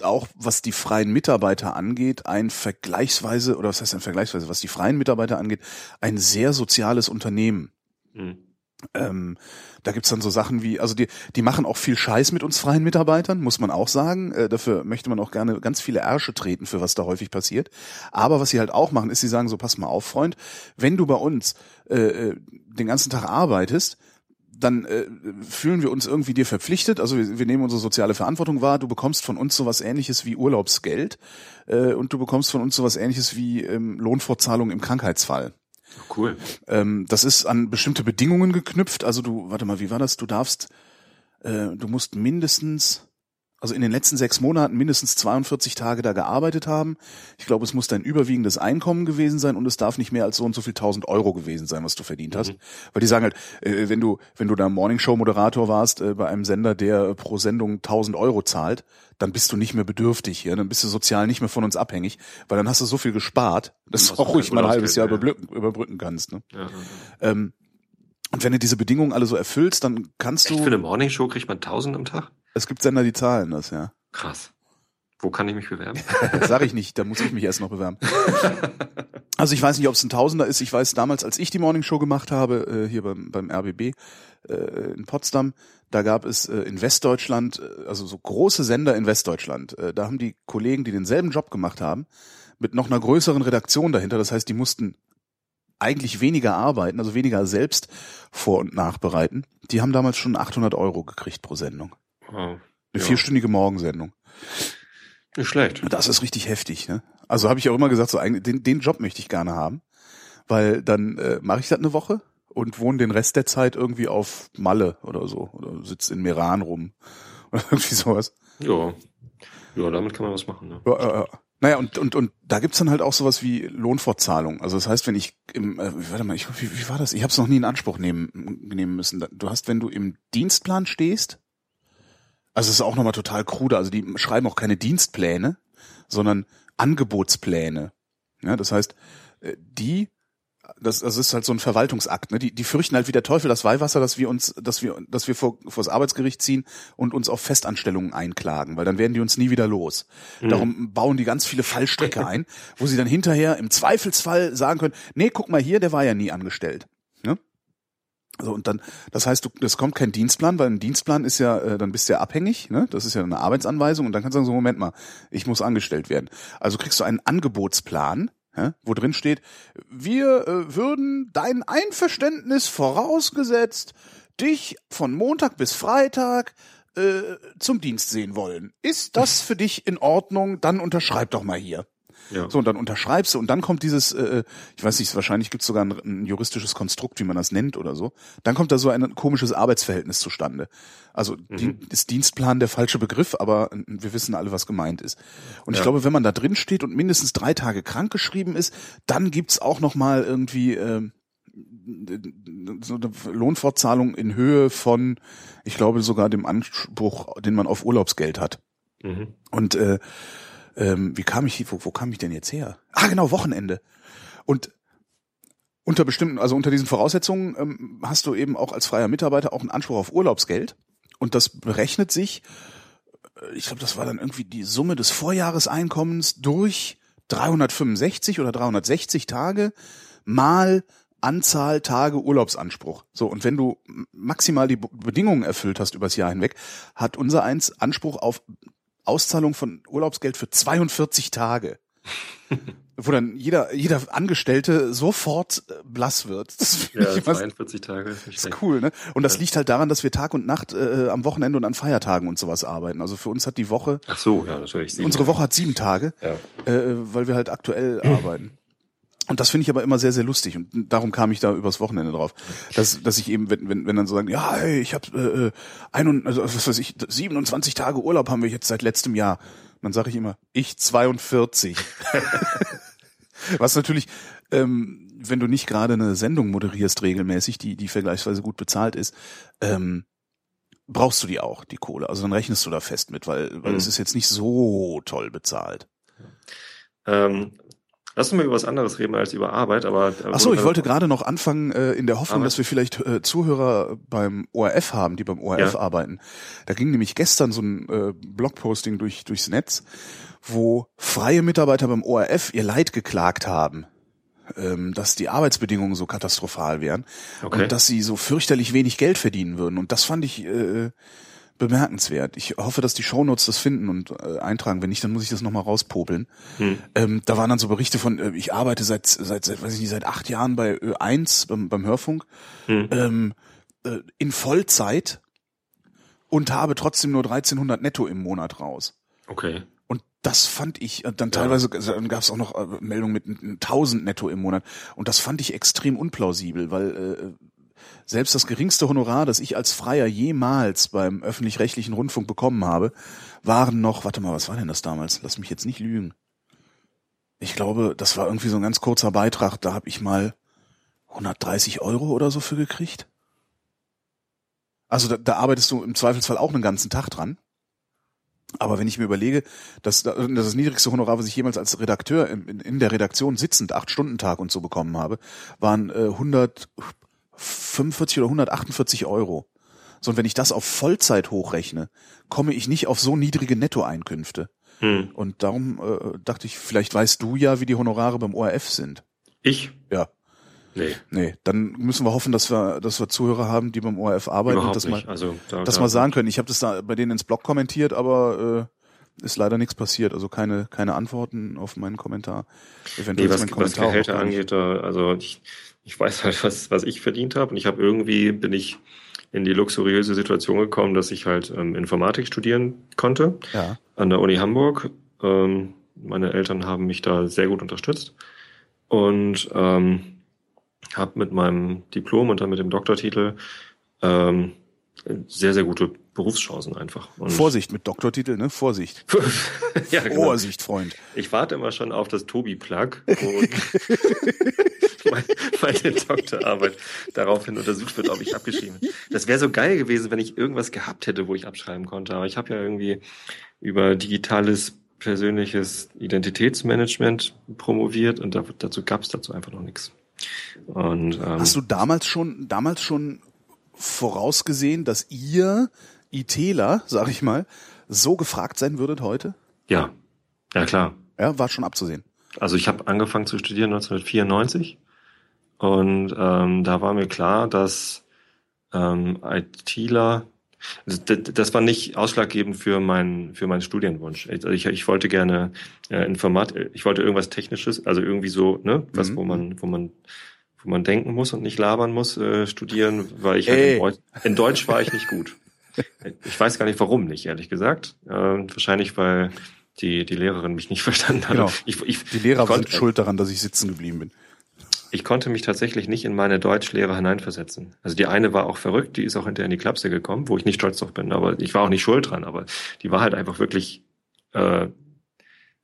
S1: auch, was die freien Mitarbeiter angeht, ein vergleichsweise, oder was heißt ein vergleichsweise, was die freien Mitarbeiter angeht, ein sehr soziales Unternehmen. Mhm. Ähm, da gibt's dann so Sachen wie, also die, die machen auch viel Scheiß mit uns freien Mitarbeitern, muss man auch sagen. Äh, dafür möchte man auch gerne ganz viele Ärsche treten, für was da häufig passiert. Aber was sie halt auch machen, ist, sie sagen so, pass mal auf, Freund, wenn du bei uns äh, äh den ganzen Tag arbeitest, dann äh, fühlen wir uns irgendwie dir verpflichtet. Also wir, wir nehmen unsere soziale Verantwortung wahr. Du bekommst von uns sowas ähnliches wie Urlaubsgeld äh, und du bekommst von uns sowas ähnliches wie ähm, Lohnfortzahlung im Krankheitsfall.
S2: Cool.
S1: Ähm, das ist an bestimmte Bedingungen geknüpft. Also du, warte mal, wie war das? Du darfst, äh, du musst mindestens, also in den letzten sechs Monaten mindestens 42 Tage da gearbeitet haben. Ich glaube, es muss dein überwiegendes Einkommen gewesen sein und es darf nicht mehr als so und so viel tausend Euro gewesen sein, was du verdient hast. Mhm. Weil die sagen halt, äh, wenn du, wenn du da Morningshow-Moderator warst äh, bei einem Sender, der pro Sendung 1000 Euro zahlt, dann bist du nicht mehr bedürftig hier, dann bist du sozial nicht mehr von uns abhängig, weil dann hast du so viel gespart, dass du auch ruhig mal ein halbes Jahr ja. überbrücken, überbrücken kannst. Ne? Ja, ja, ähm, und wenn du diese Bedingungen alle so erfüllst, dann kannst Echt, du.
S2: Für eine Morningshow kriegt man 1000 am Tag?
S1: Es gibt Sender, die zahlen das, ja.
S2: Krass. Wo kann ich mich bewerben? *laughs*
S1: Sag ich nicht, da muss ich mich erst noch bewerben. *laughs* Also ich weiß nicht, ob es ein Tausender ist. Ich weiß damals, als ich die Morning Show gemacht habe, äh, hier beim, beim RBB äh, in Potsdam, da gab es äh, in Westdeutschland, äh, also so große Sender in Westdeutschland, äh, da haben die Kollegen, die denselben Job gemacht haben, mit noch einer größeren Redaktion dahinter, das heißt, die mussten eigentlich weniger arbeiten, also weniger selbst vor- und nachbereiten. Die haben damals schon 800 Euro gekriegt pro Sendung. Wow. Eine ja. vierstündige Morgensendung.
S2: Nicht schlecht.
S1: Das ist richtig heftig, ne? Also habe ich auch immer gesagt, so eigentlich den, den Job möchte ich gerne haben, weil dann äh, mache ich das eine Woche und wohne den Rest der Zeit irgendwie auf Malle oder so oder sitze in Meran rum *laughs* oder irgendwie sowas.
S2: Ja, ja, damit kann man was machen. Ne?
S1: Ja, äh, naja, und, und, und da gibt's dann halt auch sowas wie Lohnfortzahlung. Also das heißt, wenn ich im, äh, warte mal, ich, wie, wie war das? Ich habe es noch nie in Anspruch nehmen, nehmen müssen. Du hast, wenn du im Dienstplan stehst, also es ist auch nochmal total krude. Also die schreiben auch keine Dienstpläne, sondern Angebotspläne. Ja, das heißt, äh, die das, das ist halt so ein Verwaltungsakt. Ne? Die, die fürchten halt wie der Teufel das Weihwasser, dass wir uns, dass wir, dass wir vor, vor das Arbeitsgericht ziehen und uns auf Festanstellungen einklagen, weil dann werden die uns nie wieder los. Mhm. Darum bauen die ganz viele Fallstrecke *laughs* ein, wo sie dann hinterher im Zweifelsfall sagen können, nee, guck mal hier, der war ja nie angestellt. So, und dann, das heißt, du, es kommt kein Dienstplan, weil ein Dienstplan ist ja, äh, dann bist du ja abhängig, ne? Das ist ja eine Arbeitsanweisung und dann kannst du sagen, so, Moment mal, ich muss angestellt werden. Also kriegst du einen Angebotsplan, ja, wo drin steht, wir äh, würden dein Einverständnis vorausgesetzt, dich von Montag bis Freitag äh, zum Dienst sehen wollen. Ist das für dich in Ordnung? Dann unterschreib doch mal hier. Ja. So, und dann unterschreibst du und dann kommt dieses, äh, ich weiß nicht, wahrscheinlich gibt es sogar ein, ein, juristisches Konstrukt, wie man das nennt oder so. Dann kommt da so ein komisches Arbeitsverhältnis zustande. Also mhm. ist Dienstplan der falsche Begriff, aber wir wissen alle, was gemeint ist. Und ja. ich glaube, wenn man da drin steht und mindestens drei Tage krank geschrieben ist, dann gibt's auch noch mal irgendwie äh, so eine Lohnfortzahlung in Höhe von, ich glaube sogar dem Anspruch, den man auf Urlaubsgeld hat. Mhm. Und äh, ähm, wie kam ich, wo, wo kam ich denn jetzt her? Ah, genau, Wochenende. Und unter bestimmten, also unter diesen Voraussetzungen ähm, hast du eben auch als freier Mitarbeiter auch einen Anspruch auf Urlaubsgeld. Und das berechnet sich, äh, ich glaube, das war dann irgendwie die Summe des Vorjahreseinkommens durch 365 oder 360 Tage mal Anzahl Tage Urlaubsanspruch. So, und wenn du maximal die Bedingungen erfüllt hast übers Jahr hinweg, hat unser eins Anspruch auf Auszahlung von Urlaubsgeld für 42 Tage. *laughs* wo dann jeder, jeder Angestellte sofort äh, blass wird.
S2: Das ja, ich 42 Tage
S1: ist ist cool, ne? Und das ja. liegt halt daran, dass wir Tag und Nacht äh, am Wochenende und an Feiertagen und sowas arbeiten. Also für uns hat die Woche.
S2: Ach so, ja, natürlich.
S1: Unsere Woche hat sieben Tage, ja. äh, weil wir halt aktuell *clears throat* arbeiten. Und das finde ich aber immer sehr, sehr lustig und darum kam ich da übers Wochenende drauf, dass, dass ich eben, wenn, wenn, wenn dann so sagen, ja, hey, ich habe äh, ein, also was weiß ich, 27 Tage Urlaub haben wir jetzt seit letztem Jahr. dann sage ich immer, ich 42. *laughs* was natürlich, ähm, wenn du nicht gerade eine Sendung moderierst regelmäßig, die, die vergleichsweise gut bezahlt ist, ähm, brauchst du die auch, die Kohle. Also dann rechnest du da fest mit, weil, weil mhm. es ist jetzt nicht so toll bezahlt.
S2: Ähm, Lass uns mal über was anderes reden als über Arbeit, aber.
S1: Äh, Ach so, ich wollte gerade noch anfangen äh, in der Hoffnung, Arbeit? dass wir vielleicht äh, Zuhörer beim ORF haben, die beim ORF ja. arbeiten. Da ging nämlich gestern so ein äh, Blogposting durch durchs Netz, wo freie Mitarbeiter beim ORF ihr Leid geklagt haben ähm, dass die Arbeitsbedingungen so katastrophal wären okay. und dass sie so fürchterlich wenig Geld verdienen würden. Und das fand ich äh, bemerkenswert. Ich hoffe, dass die Shownotes das finden und äh, eintragen. Wenn nicht, dann muss ich das nochmal rauspopeln. Hm. Ähm, da waren dann so Berichte von, äh, ich arbeite seit, seit, seit, weiß ich nicht, seit acht Jahren bei Ö1 beim, beim Hörfunk hm. ähm, äh, in Vollzeit und habe trotzdem nur 1300 netto im Monat raus.
S2: Okay.
S1: Und das fand ich, äh, dann teilweise, ja. dann gab es auch noch äh, Meldungen mit 1000 netto im Monat. Und das fand ich extrem unplausibel, weil äh, selbst das geringste Honorar, das ich als Freier jemals beim öffentlich-rechtlichen Rundfunk bekommen habe, waren noch, warte mal, was war denn das damals? Lass mich jetzt nicht lügen. Ich glaube, das war irgendwie so ein ganz kurzer Beitrag, da habe ich mal 130 Euro oder so für gekriegt. Also da, da arbeitest du im Zweifelsfall auch einen ganzen Tag dran. Aber wenn ich mir überlege, dass das, das niedrigste Honorar, was ich jemals als Redakteur in, in der Redaktion sitzend, acht Stunden Tag und so bekommen habe, waren äh, 100, 45 oder 148 Euro. So, und wenn ich das auf Vollzeit hochrechne, komme ich nicht auf so niedrige Nettoeinkünfte. Hm. Und darum äh, dachte ich, vielleicht weißt du ja, wie die Honorare beim ORF sind.
S2: Ich?
S1: Ja.
S2: Nee.
S1: Nee, dann müssen wir hoffen, dass wir, dass wir Zuhörer haben, die beim ORF arbeiten
S2: Überhaupt
S1: und das
S2: nicht.
S1: mal,
S2: also,
S1: da, das da, mal sagen können. Ich habe das da bei denen ins Blog kommentiert, aber äh, ist leider nichts passiert. Also keine, keine Antworten auf meinen Kommentar.
S2: Eventuell nee, was, mein Kommentar was Gehälter angeht, also ich, ich weiß halt, was, was ich verdient habe. Und ich habe irgendwie, bin ich in die luxuriöse Situation gekommen, dass ich halt ähm, Informatik studieren konnte
S1: ja.
S2: an der Uni Hamburg. Ähm, meine Eltern haben mich da sehr gut unterstützt und ähm, habe mit meinem Diplom und dann mit dem Doktortitel ähm, sehr, sehr gute Berufschancen einfach.
S1: Und Vorsicht mit Doktortitel, ne? Vorsicht. *laughs*
S2: ja, genau.
S1: Vorsicht, Freund.
S2: Ich warte immer schon auf das Tobi-Plug, *laughs* wo *laughs* meine Doktorarbeit daraufhin untersucht wird, ob ich abgeschrieben bin. Das wäre so geil gewesen, wenn ich irgendwas gehabt hätte, wo ich abschreiben konnte. Aber ich habe ja irgendwie über digitales persönliches Identitätsmanagement promoviert und dazu gab es dazu einfach noch nichts. Und, ähm,
S1: Hast du damals schon, damals schon vorausgesehen, dass ihr ITler, sag ich mal, so gefragt sein würdet heute?
S2: ja, ja klar.
S1: Ja, war schon abzusehen.
S2: Also ich habe angefangen zu studieren 1994 und ähm, da war mir klar, dass ähm, ITler das, das das war nicht ausschlaggebend für meinen für meinen Studienwunsch. Also ich, ich wollte gerne äh, Informat, ich wollte irgendwas Technisches, also irgendwie so, ne, was
S1: Mhm.
S2: wo man wo man wo man denken muss und nicht labern muss, äh, studieren, weil ich halt in, Deutsch, in Deutsch war ich nicht gut. *laughs* Ich weiß gar nicht, warum nicht, ehrlich gesagt. Äh, wahrscheinlich, weil die, die Lehrerin mich nicht *laughs* verstanden hat.
S1: Genau.
S2: Ich, ich,
S1: Die Lehrer
S2: ich konnte,
S1: sind schuld daran, dass ich sitzen geblieben bin.
S2: ich konnte mich tatsächlich nicht in meine Deutschlehre hineinversetzen. Also die eine war auch verrückt, die ist auch hinterher in die Klapse gekommen, wo ich nicht stolz drauf bin, aber ich war auch nicht schuld dran, aber die war halt einfach wirklich äh,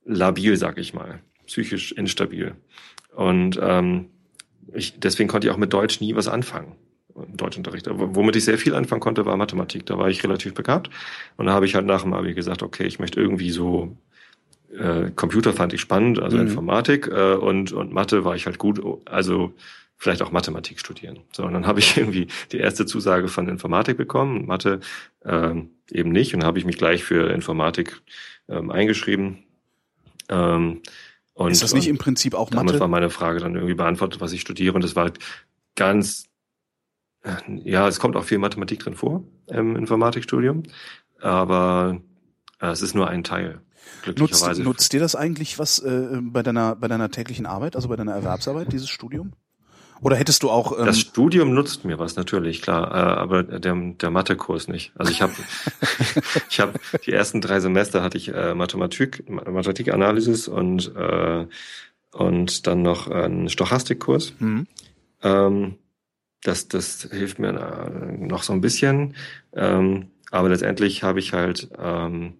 S2: labil, sag ich mal, psychisch instabil. Und ähm, ich, deswegen konnte ich auch mit Deutsch nie was anfangen. Deutschunterricht. Aber womit ich sehr viel anfangen konnte, war Mathematik. Da war ich relativ begabt. Und da habe ich halt nach dem Abi gesagt, okay, ich möchte irgendwie so äh, Computer fand ich spannend, also
S1: Mhm.
S2: Informatik äh, und, und Mathe war ich halt gut, also vielleicht auch Mathematik studieren. So, und dann habe ich *laughs* irgendwie die erste Zusage von Informatik bekommen, Mathe ähm, eben nicht. Und habe ich mich gleich für Informatik ähm, eingeschrieben. Ähm, und,
S1: ist das nicht im Prinzip auch
S2: damit
S1: Mathe?
S2: war meine Frage dann irgendwie beantwortet, was ich studiere. Und das war halt ganz, äh, ja, es kommt auch viel Mathematik drin vor im Informatikstudium, aber äh, es ist nur ein Teil.
S1: Nutzt, nutzt dir das eigentlich was äh, bei deiner bei deiner täglichen Arbeit, also bei deiner Erwerbsarbeit, dieses Studium? Oder hättest du auch ähm,
S2: Das Studium nutzt mir was natürlich, klar, äh, aber der, der Mathekurs nicht. Also ich habe *laughs* ich habe die ersten drei Semester hatte ich äh, Mathematik, Mathematikanalysis und äh, und dann noch einen Stochastikkurs.
S1: hm,
S2: Ähm, das, das hilft mir äh, noch so ein bisschen. Ähm, aber letztendlich habe ich halt ähm,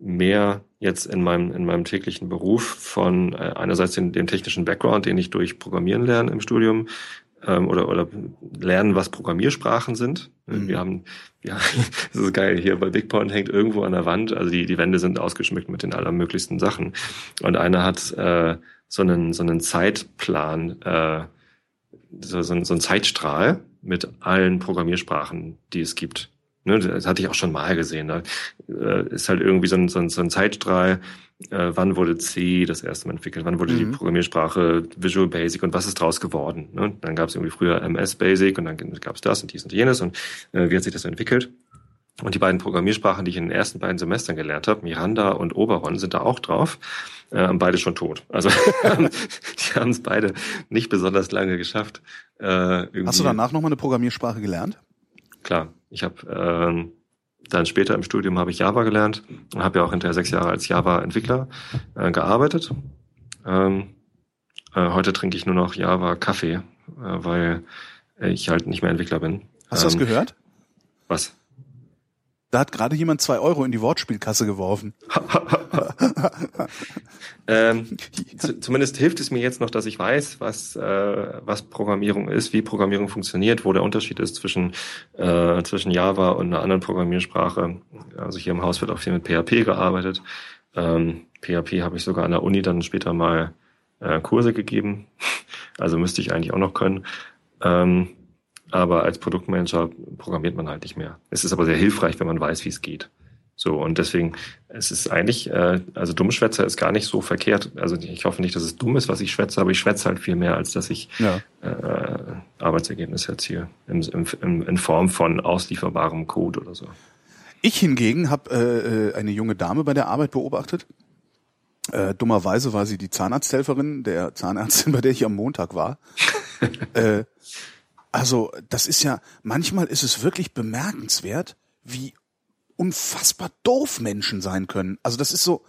S2: mehr jetzt in meinem, in meinem täglichen Beruf von äh, einerseits den, dem technischen Background, den ich durch Programmieren lerne im Studium, ähm, oder, oder lernen, was Programmiersprachen sind.
S1: Mhm.
S2: Wir haben, ja, *laughs* das ist geil, hier bei Big Point hängt irgendwo an der Wand, also die, die Wände sind ausgeschmückt mit den allermöglichsten Sachen. Und einer hat äh, so einen, so einen Zeitplan, äh, so, so, so ein Zeitstrahl mit allen Programmiersprachen, die es gibt. Ne, das hatte ich auch schon mal gesehen. Da äh, ist halt irgendwie so ein, so ein, so ein Zeitstrahl, äh, wann wurde C das erste Mal entwickelt, wann wurde
S1: Mhm.
S2: die Programmiersprache Visual Basic und was ist draus geworden. Ne? Dann gab es irgendwie früher MS Basic und dann gab es das und dies und jenes und äh, wie hat sich das entwickelt. Und die beiden Programmiersprachen, die ich in den ersten beiden Semestern gelernt habe, Miranda und Oberon, sind da auch drauf. Äh, beide schon tot. Also *laughs* die haben es beide nicht besonders lange geschafft. Äh,
S1: hast du danach nochmal eine Programmiersprache gelernt?
S2: Klar, ich habe ähm, dann später im Studium habe ich Java gelernt und habe ja auch hinterher sechs Jahre als Java-Entwickler äh, gearbeitet. Ähm, äh, heute trinke ich nur noch Java-Kaffee, äh, weil ich halt nicht mehr Entwickler bin.
S1: Hast du das
S2: Ähm,
S1: gehört?
S2: Was?
S1: Da hat gerade jemand zwei Euro in die Wortspielkasse geworfen. *laughs*
S2: Ähm, zu, zumindest hilft es mir jetzt noch, dass ich weiß, was, äh, was Programmierung ist, wie Programmierung funktioniert, wo der Unterschied ist zwischen, äh, zwischen Java und einer anderen Programmiersprache. Also hier im Haus wird auch viel mit PHP gearbeitet. Ähm, PHP habe ich sogar an der Uni dann später mal äh, Kurse gegeben. Also müsste ich eigentlich auch noch können. Ähm, aber als Produktmanager programmiert man halt nicht mehr. Es ist aber sehr hilfreich, wenn man weiß, wie es geht. So, und deswegen, es ist eigentlich, äh, also Dummschwätzer ist gar nicht so verkehrt. Also ich hoffe nicht, dass es dumm ist, was ich schwätze, aber ich schwätze halt viel mehr, als dass ich
S1: Ja.
S2: äh, Arbeitsergebnisse erziele. Im, im, in Form von auslieferbarem Code oder so.
S1: Ich hingegen habe äh, äh, eine junge Dame bei der Arbeit beobachtet. Äh, dummerweise war sie die Zahnarzthelferin der Zahnärztin, *laughs* bei der ich am Montag war. *laughs* äh, also das ist ja, manchmal ist es wirklich bemerkenswert, wie unfassbar doof Menschen sein können. Also das ist so,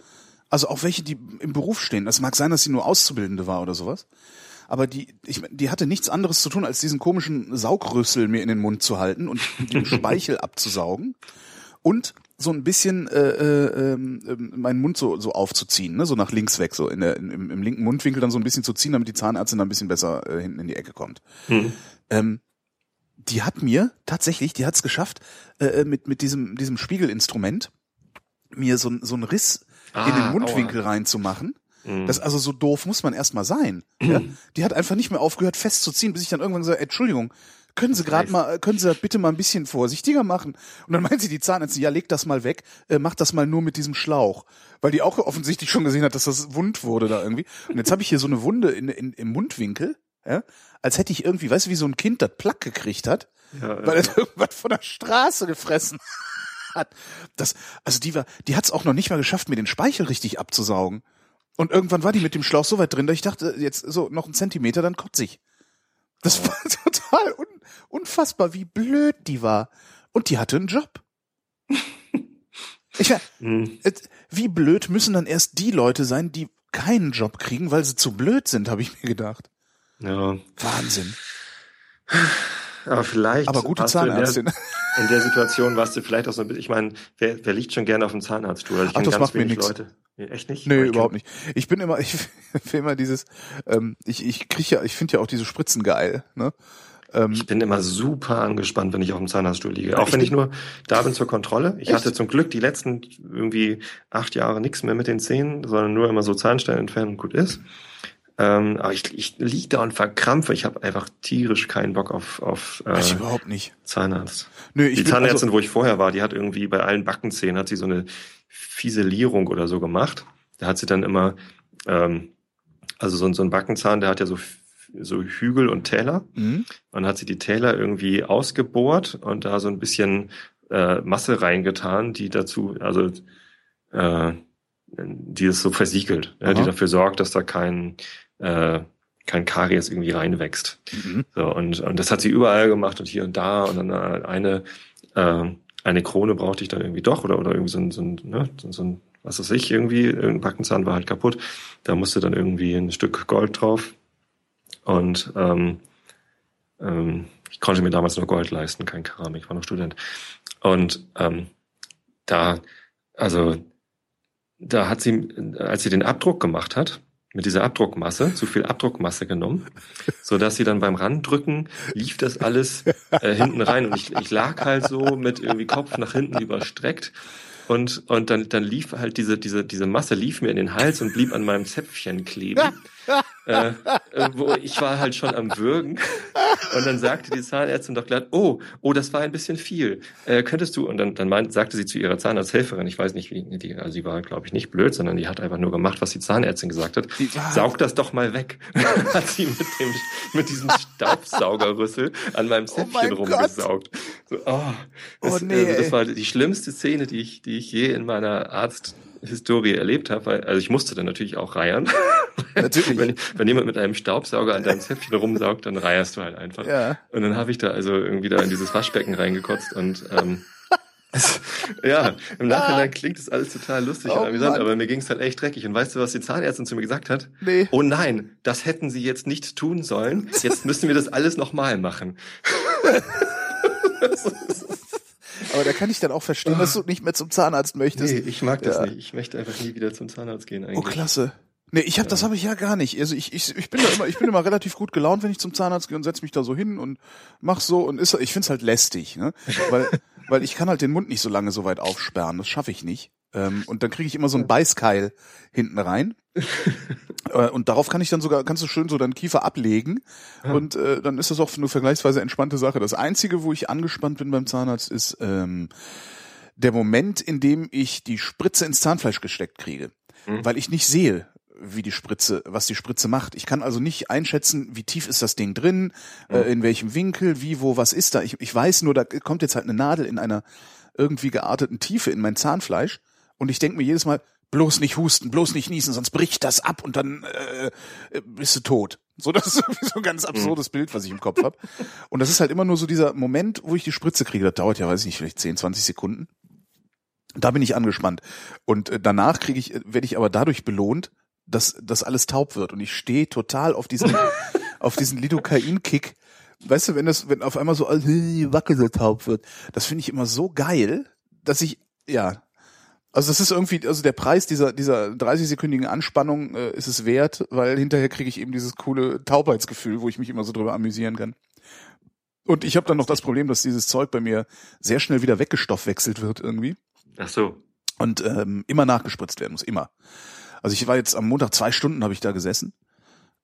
S1: also auch welche, die im Beruf stehen. Es mag sein, dass sie nur Auszubildende war oder sowas. Aber die, ich, die hatte nichts anderes zu tun, als diesen komischen Saugrüssel mir in den Mund zu halten und den *laughs* Speichel abzusaugen und so ein bisschen äh, äh, ähm, meinen Mund so, so aufzuziehen, ne? so nach links weg, so in der, im, im linken Mundwinkel dann so ein bisschen zu ziehen, damit die Zahnärztin dann ein bisschen besser äh, hinten in die Ecke kommt.
S2: Hm.
S1: Ähm, die hat mir tatsächlich, die hat es geschafft, äh, mit, mit diesem, diesem Spiegelinstrument mir so, so einen Riss in den
S2: Ah,
S1: Mundwinkel reinzumachen.
S2: Mhm.
S1: Das also so doof muss man erstmal sein. Ja? *clears throat* Die hat einfach nicht mehr aufgehört festzuziehen, bis ich dann irgendwann gesagt, Entschuldigung, können Sie gerade mal, können Sie das bitte mal ein bisschen vorsichtiger machen? Und dann *laughs* meint sie die Zahnärztin, ja, leg das mal weg, äh, mach das mal nur mit diesem Schlauch. Weil die auch offensichtlich schon gesehen hat, dass das wund wurde da irgendwie. Und jetzt habe ich hier so eine Wunde in, in, im Mundwinkel, ja, als hätte ich irgendwie, weißt du, wie so ein Kind das Plack gekriegt hat,
S2: Ja,
S1: weil
S2: ja.
S1: es irgendwas von der Straße gefressen *laughs* hat. Das, also die war, die hat es auch noch nicht mal geschafft, mir den Speichel richtig abzusaugen. Und irgendwann war die mit dem Schlauch so weit drin, dass ich dachte, jetzt so noch einen Zentimeter, dann kotze ich. Das war *laughs* total un, unfassbar, wie blöd die war. Und die hatte einen Job. Ich,
S2: Mhm. *laughs*
S1: äh, wie blöd müssen dann erst die Leute sein, die keinen Job kriegen, weil sie zu blöd sind, habe ich mir gedacht.
S2: Ja.
S1: Wahnsinn.
S2: Aber vielleicht.
S1: Aber gute
S2: in der-
S1: Zahnärztin.
S2: In der Situation warst du vielleicht auch so ein bisschen, ich meine, wer, wer liegt schon gerne auf dem Zahnarztstuhl? Also ich
S1: Ach, das
S2: ganz
S1: macht mir
S2: wenig
S1: nix.
S2: Leute. Echt nicht?
S1: Nee, überhaupt nicht. Ich bin immer, *laughs* ich will immer dieses, ähm, ich, ich krieg ja, ich finde ja auch diese Spritzen geil, ne? Ähm,
S2: Ich bin immer super angespannt, wenn ich auf dem Zahnarztstuhl liege. Auch
S1: ich
S2: wenn ich
S1: bin-
S2: nur da bin zur Kontrolle. Ich
S1: Echt?
S2: hatte zum Glück die letzten irgendwie acht Jahre nichts mehr mit den Zähnen, sondern nur immer so Zahnstein entfernen und gut ist. Ähm, aber ich, ich liege da und verkrampfe. Ich habe einfach tierisch keinen Bock auf, auf äh,
S1: ich überhaupt nicht.
S2: Zahnarzt.
S1: Nö, ich
S2: die Zahnärztin,
S1: also,
S2: wo ich vorher war, die hat irgendwie bei allen Backenzähnen hat sie so eine Fiselierung oder so gemacht. Da hat sie dann immer, ähm, also so, ein- so ein Backenzahn, der hat ja so, so Hügel und Täler.
S1: hm?
S2: Und dann hat sie die Täler irgendwie ausgebohrt und da so ein bisschen äh, Masse reingetan, die dazu, also äh, die es so versiegelt, ja, die dafür sorgt, dass da kein äh, kein Karies irgendwie reinwächst.
S1: Mhm.
S2: So, und, und das hat sie überall gemacht und hier und da und dann äh, eine äh, eine Krone brauchte ich dann irgendwie doch oder oder irgendwie so ein, so ein, ne, so so ein was weiß ich, irgendwie, irgendein Backenzahn war halt kaputt. Da musste dann irgendwie ein Stück Gold drauf. Und ähm, ähm, ich konnte mir damals nur Gold leisten, kein Keramik, ich war noch Student. Und ähm, da, also da hat sie, als sie den Abdruck gemacht hat, mit dieser Abdruckmasse, zu viel Abdruckmasse genommen, so dass sie dann beim Randrücken lief das alles äh, hinten rein und ich, ich lag halt so mit irgendwie Kopf nach hinten überstreckt und und dann dann lief halt diese diese diese Masse lief mir in den Hals und blieb an meinem Zäpfchen kleben. Äh, äh, wo ich war halt schon am Würgen und dann sagte die Zahnärztin doch glatt, oh, oh, das war ein bisschen viel. Äh, könntest du, und dann, dann meint, sagte sie zu ihrer Zahnarzthelferin, ich weiß nicht, wie, die, also sie war, glaube ich, nicht blöd, sondern die hat einfach nur gemacht, was die Zahnärztin gesagt hat.
S1: Die
S2: Saug das doch mal weg. *laughs* hat sie mit dem, mit diesem Staubsaugerrüssel an meinem
S1: Oh mein
S2: Zäpfchen
S1: Gott.
S2: rumgesaugt. So, oh, das,
S1: Oh nee, ey.
S2: das war die schlimmste Szene, die ich, die ich je in meiner Arzthistorie erlebt habe, weil, also ich musste dann natürlich auch reiern. *laughs*
S1: Natürlich.
S2: wenn, wenn jemand mit einem Staubsauger an deinem Zäpfchen rumsaugt, dann reierst du halt einfach.
S1: Ja.
S2: Und dann habe ich da also irgendwie da in dieses Waschbecken reingekotzt und ähm, *laughs* es, ja, im Nachhinein klingt das alles total lustig
S1: Oh
S2: und amüsant,
S1: Mann.
S2: aber mir ging es halt echt dreckig. Und weißt du, was die Zahnärztin zu mir gesagt hat?
S1: Nee.
S2: Oh nein, das hätten sie jetzt nicht tun sollen. Jetzt müssen wir das alles nochmal machen. *laughs*
S1: Aber da kann ich dann auch verstehen, dass du nicht mehr zum Zahnarzt möchtest.
S2: Nee, ich mag das
S1: Ja.
S2: nicht. Ich möchte einfach nie wieder zum Zahnarzt gehen eigentlich.
S1: Oh, klasse. Nee, ich hab, das habe ich ja gar nicht. Also ich, ich, ich bin da immer, ich bin immer relativ gut gelaunt, wenn ich zum Zahnarzt gehe und setz mich da so hin und mach so und ist, ich find's halt lästig, ne? Weil, weil ich kann halt den Mund nicht so lange so weit aufsperren. Das schaffe ich nicht. Ähm, und dann kriege ich immer so einen Beißkeil hinten rein. *laughs* Äh, und darauf kann ich dann sogar, kannst du schön so deinen Kiefer ablegen. Und äh, dann ist das auch eine vergleichsweise entspannte Sache. Das Einzige, wo ich angespannt bin beim Zahnarzt, ist ähm, der Moment, in dem ich die Spritze ins Zahnfleisch gesteckt kriege.
S2: Mhm.
S1: Weil ich nicht sehe, wie die Spritze, was die Spritze macht. Ich kann also nicht einschätzen, wie tief ist das Ding drin, äh, in welchem Winkel, wie, wo, was ist da. Ich, ich weiß nur, da kommt jetzt halt eine Nadel in einer irgendwie gearteten Tiefe in mein Zahnfleisch und ich denke mir jedes Mal, bloß nicht husten, bloß nicht niesen, sonst bricht das ab und dann äh, äh, bist du tot. So, das ist irgendwie so ein ganz absurdes Bild, was ich im Kopf habe. Und das ist halt immer nur so dieser Moment, wo ich die Spritze kriege. Das dauert ja, weiß ich nicht, vielleicht 10, 20 Sekunden. Da bin ich angespannt. Und äh, danach kriege ich, äh, werde ich aber dadurch belohnt, dass das alles taub wird. Und ich stehe total auf diesen, *laughs* auf diesen Lidocain-Kick. Weißt du, wenn das, wenn auf einmal so alles *laughs* wackel so taub wird, das finde ich immer so geil, dass ich, ja, also das ist irgendwie, also der Preis dieser, dieser 30-sekündigen Anspannung äh, ist es wert, weil hinterher kriege ich eben dieses coole Taubheitsgefühl, wo ich mich immer so drüber amüsieren kann. Und ich habe dann noch das Problem, dass dieses Zeug bei mir sehr schnell wieder weggestoffwechselt wird irgendwie
S2: Ach so.
S1: und ähm, immer nachgespritzt werden muss, immer. Also ich war jetzt am Montag zwei Stunden habe ich da gesessen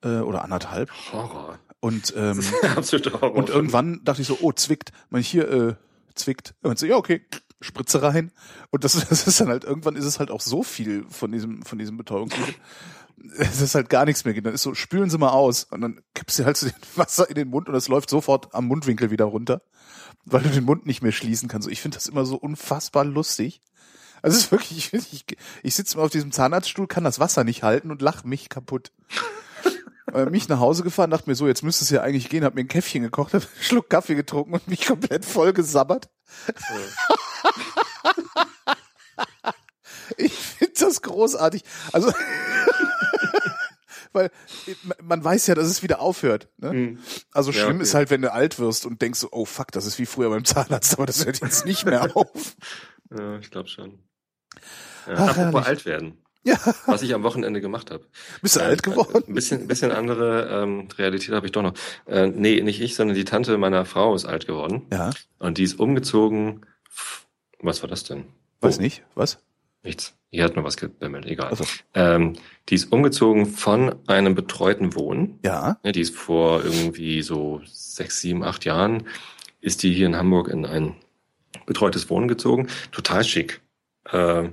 S1: äh, oder anderthalb
S2: Horror.
S1: und *laughs* ähm,
S2: Absolut Horror.
S1: und irgendwann dachte ich so, oh zwickt, man hier äh, zwickt und so ja okay Spritze rein und das, *laughs* das ist dann halt irgendwann ist es halt auch so viel von diesem von diesem Betäubungsmittel. Es ist halt gar nichts mehr. geht. Dann ist so, spülen Sie mal aus. Und dann kippst du halt so den *laughs* Wasser in den Mund und es läuft sofort am Mundwinkel wieder runter, weil du den Mund nicht mehr schließen kannst. Ich finde das immer so unfassbar lustig. Also es ist wirklich, ich, ich, ich sitze mal auf diesem Zahnarztstuhl, kann das Wasser nicht halten und lach mich kaputt. *laughs* mich nach Hause gefahren, dachte mir so, jetzt müsste es ja eigentlich gehen, hab mir ein Käffchen gekocht, hab einen Schluck Kaffee getrunken und mich komplett voll gesabbert. Ich finde das großartig. Also, weil man weiß ja, dass es wieder aufhört. Ne?
S2: Hm.
S1: Also
S2: Ja,
S1: schlimm
S2: okay.
S1: ist halt, wenn du alt wirst und denkst so, oh fuck, das ist wie früher beim Zahnarzt, aber das hört jetzt nicht mehr auf.
S2: Ja, ich glaube schon. Ja,
S1: Ach,
S2: apropos
S1: herrlich.
S2: alt werden.
S1: Ja,
S2: Was ich am Wochenende gemacht habe.
S1: bist du alt geworden?
S2: Ein bisschen, bisschen andere ähm, Realität habe ich doch noch. Äh, nee, nicht ich, sondern die Tante meiner Frau ist alt geworden.
S1: Ja,
S2: Und die ist umgezogen. Was war das denn?
S1: weiß
S2: Oh,
S1: nicht, was?
S2: Nichts. Hier hat nur was gebimmelt, egal.
S1: Also.
S2: Ähm, die ist umgezogen von einem betreuten Wohnen.
S1: Ja,
S2: Ja, die ist vor irgendwie so sechs, sieben, acht Jahren, ist die hier in Hamburg in ein betreutes Wohnen gezogen. Total schick. Äh,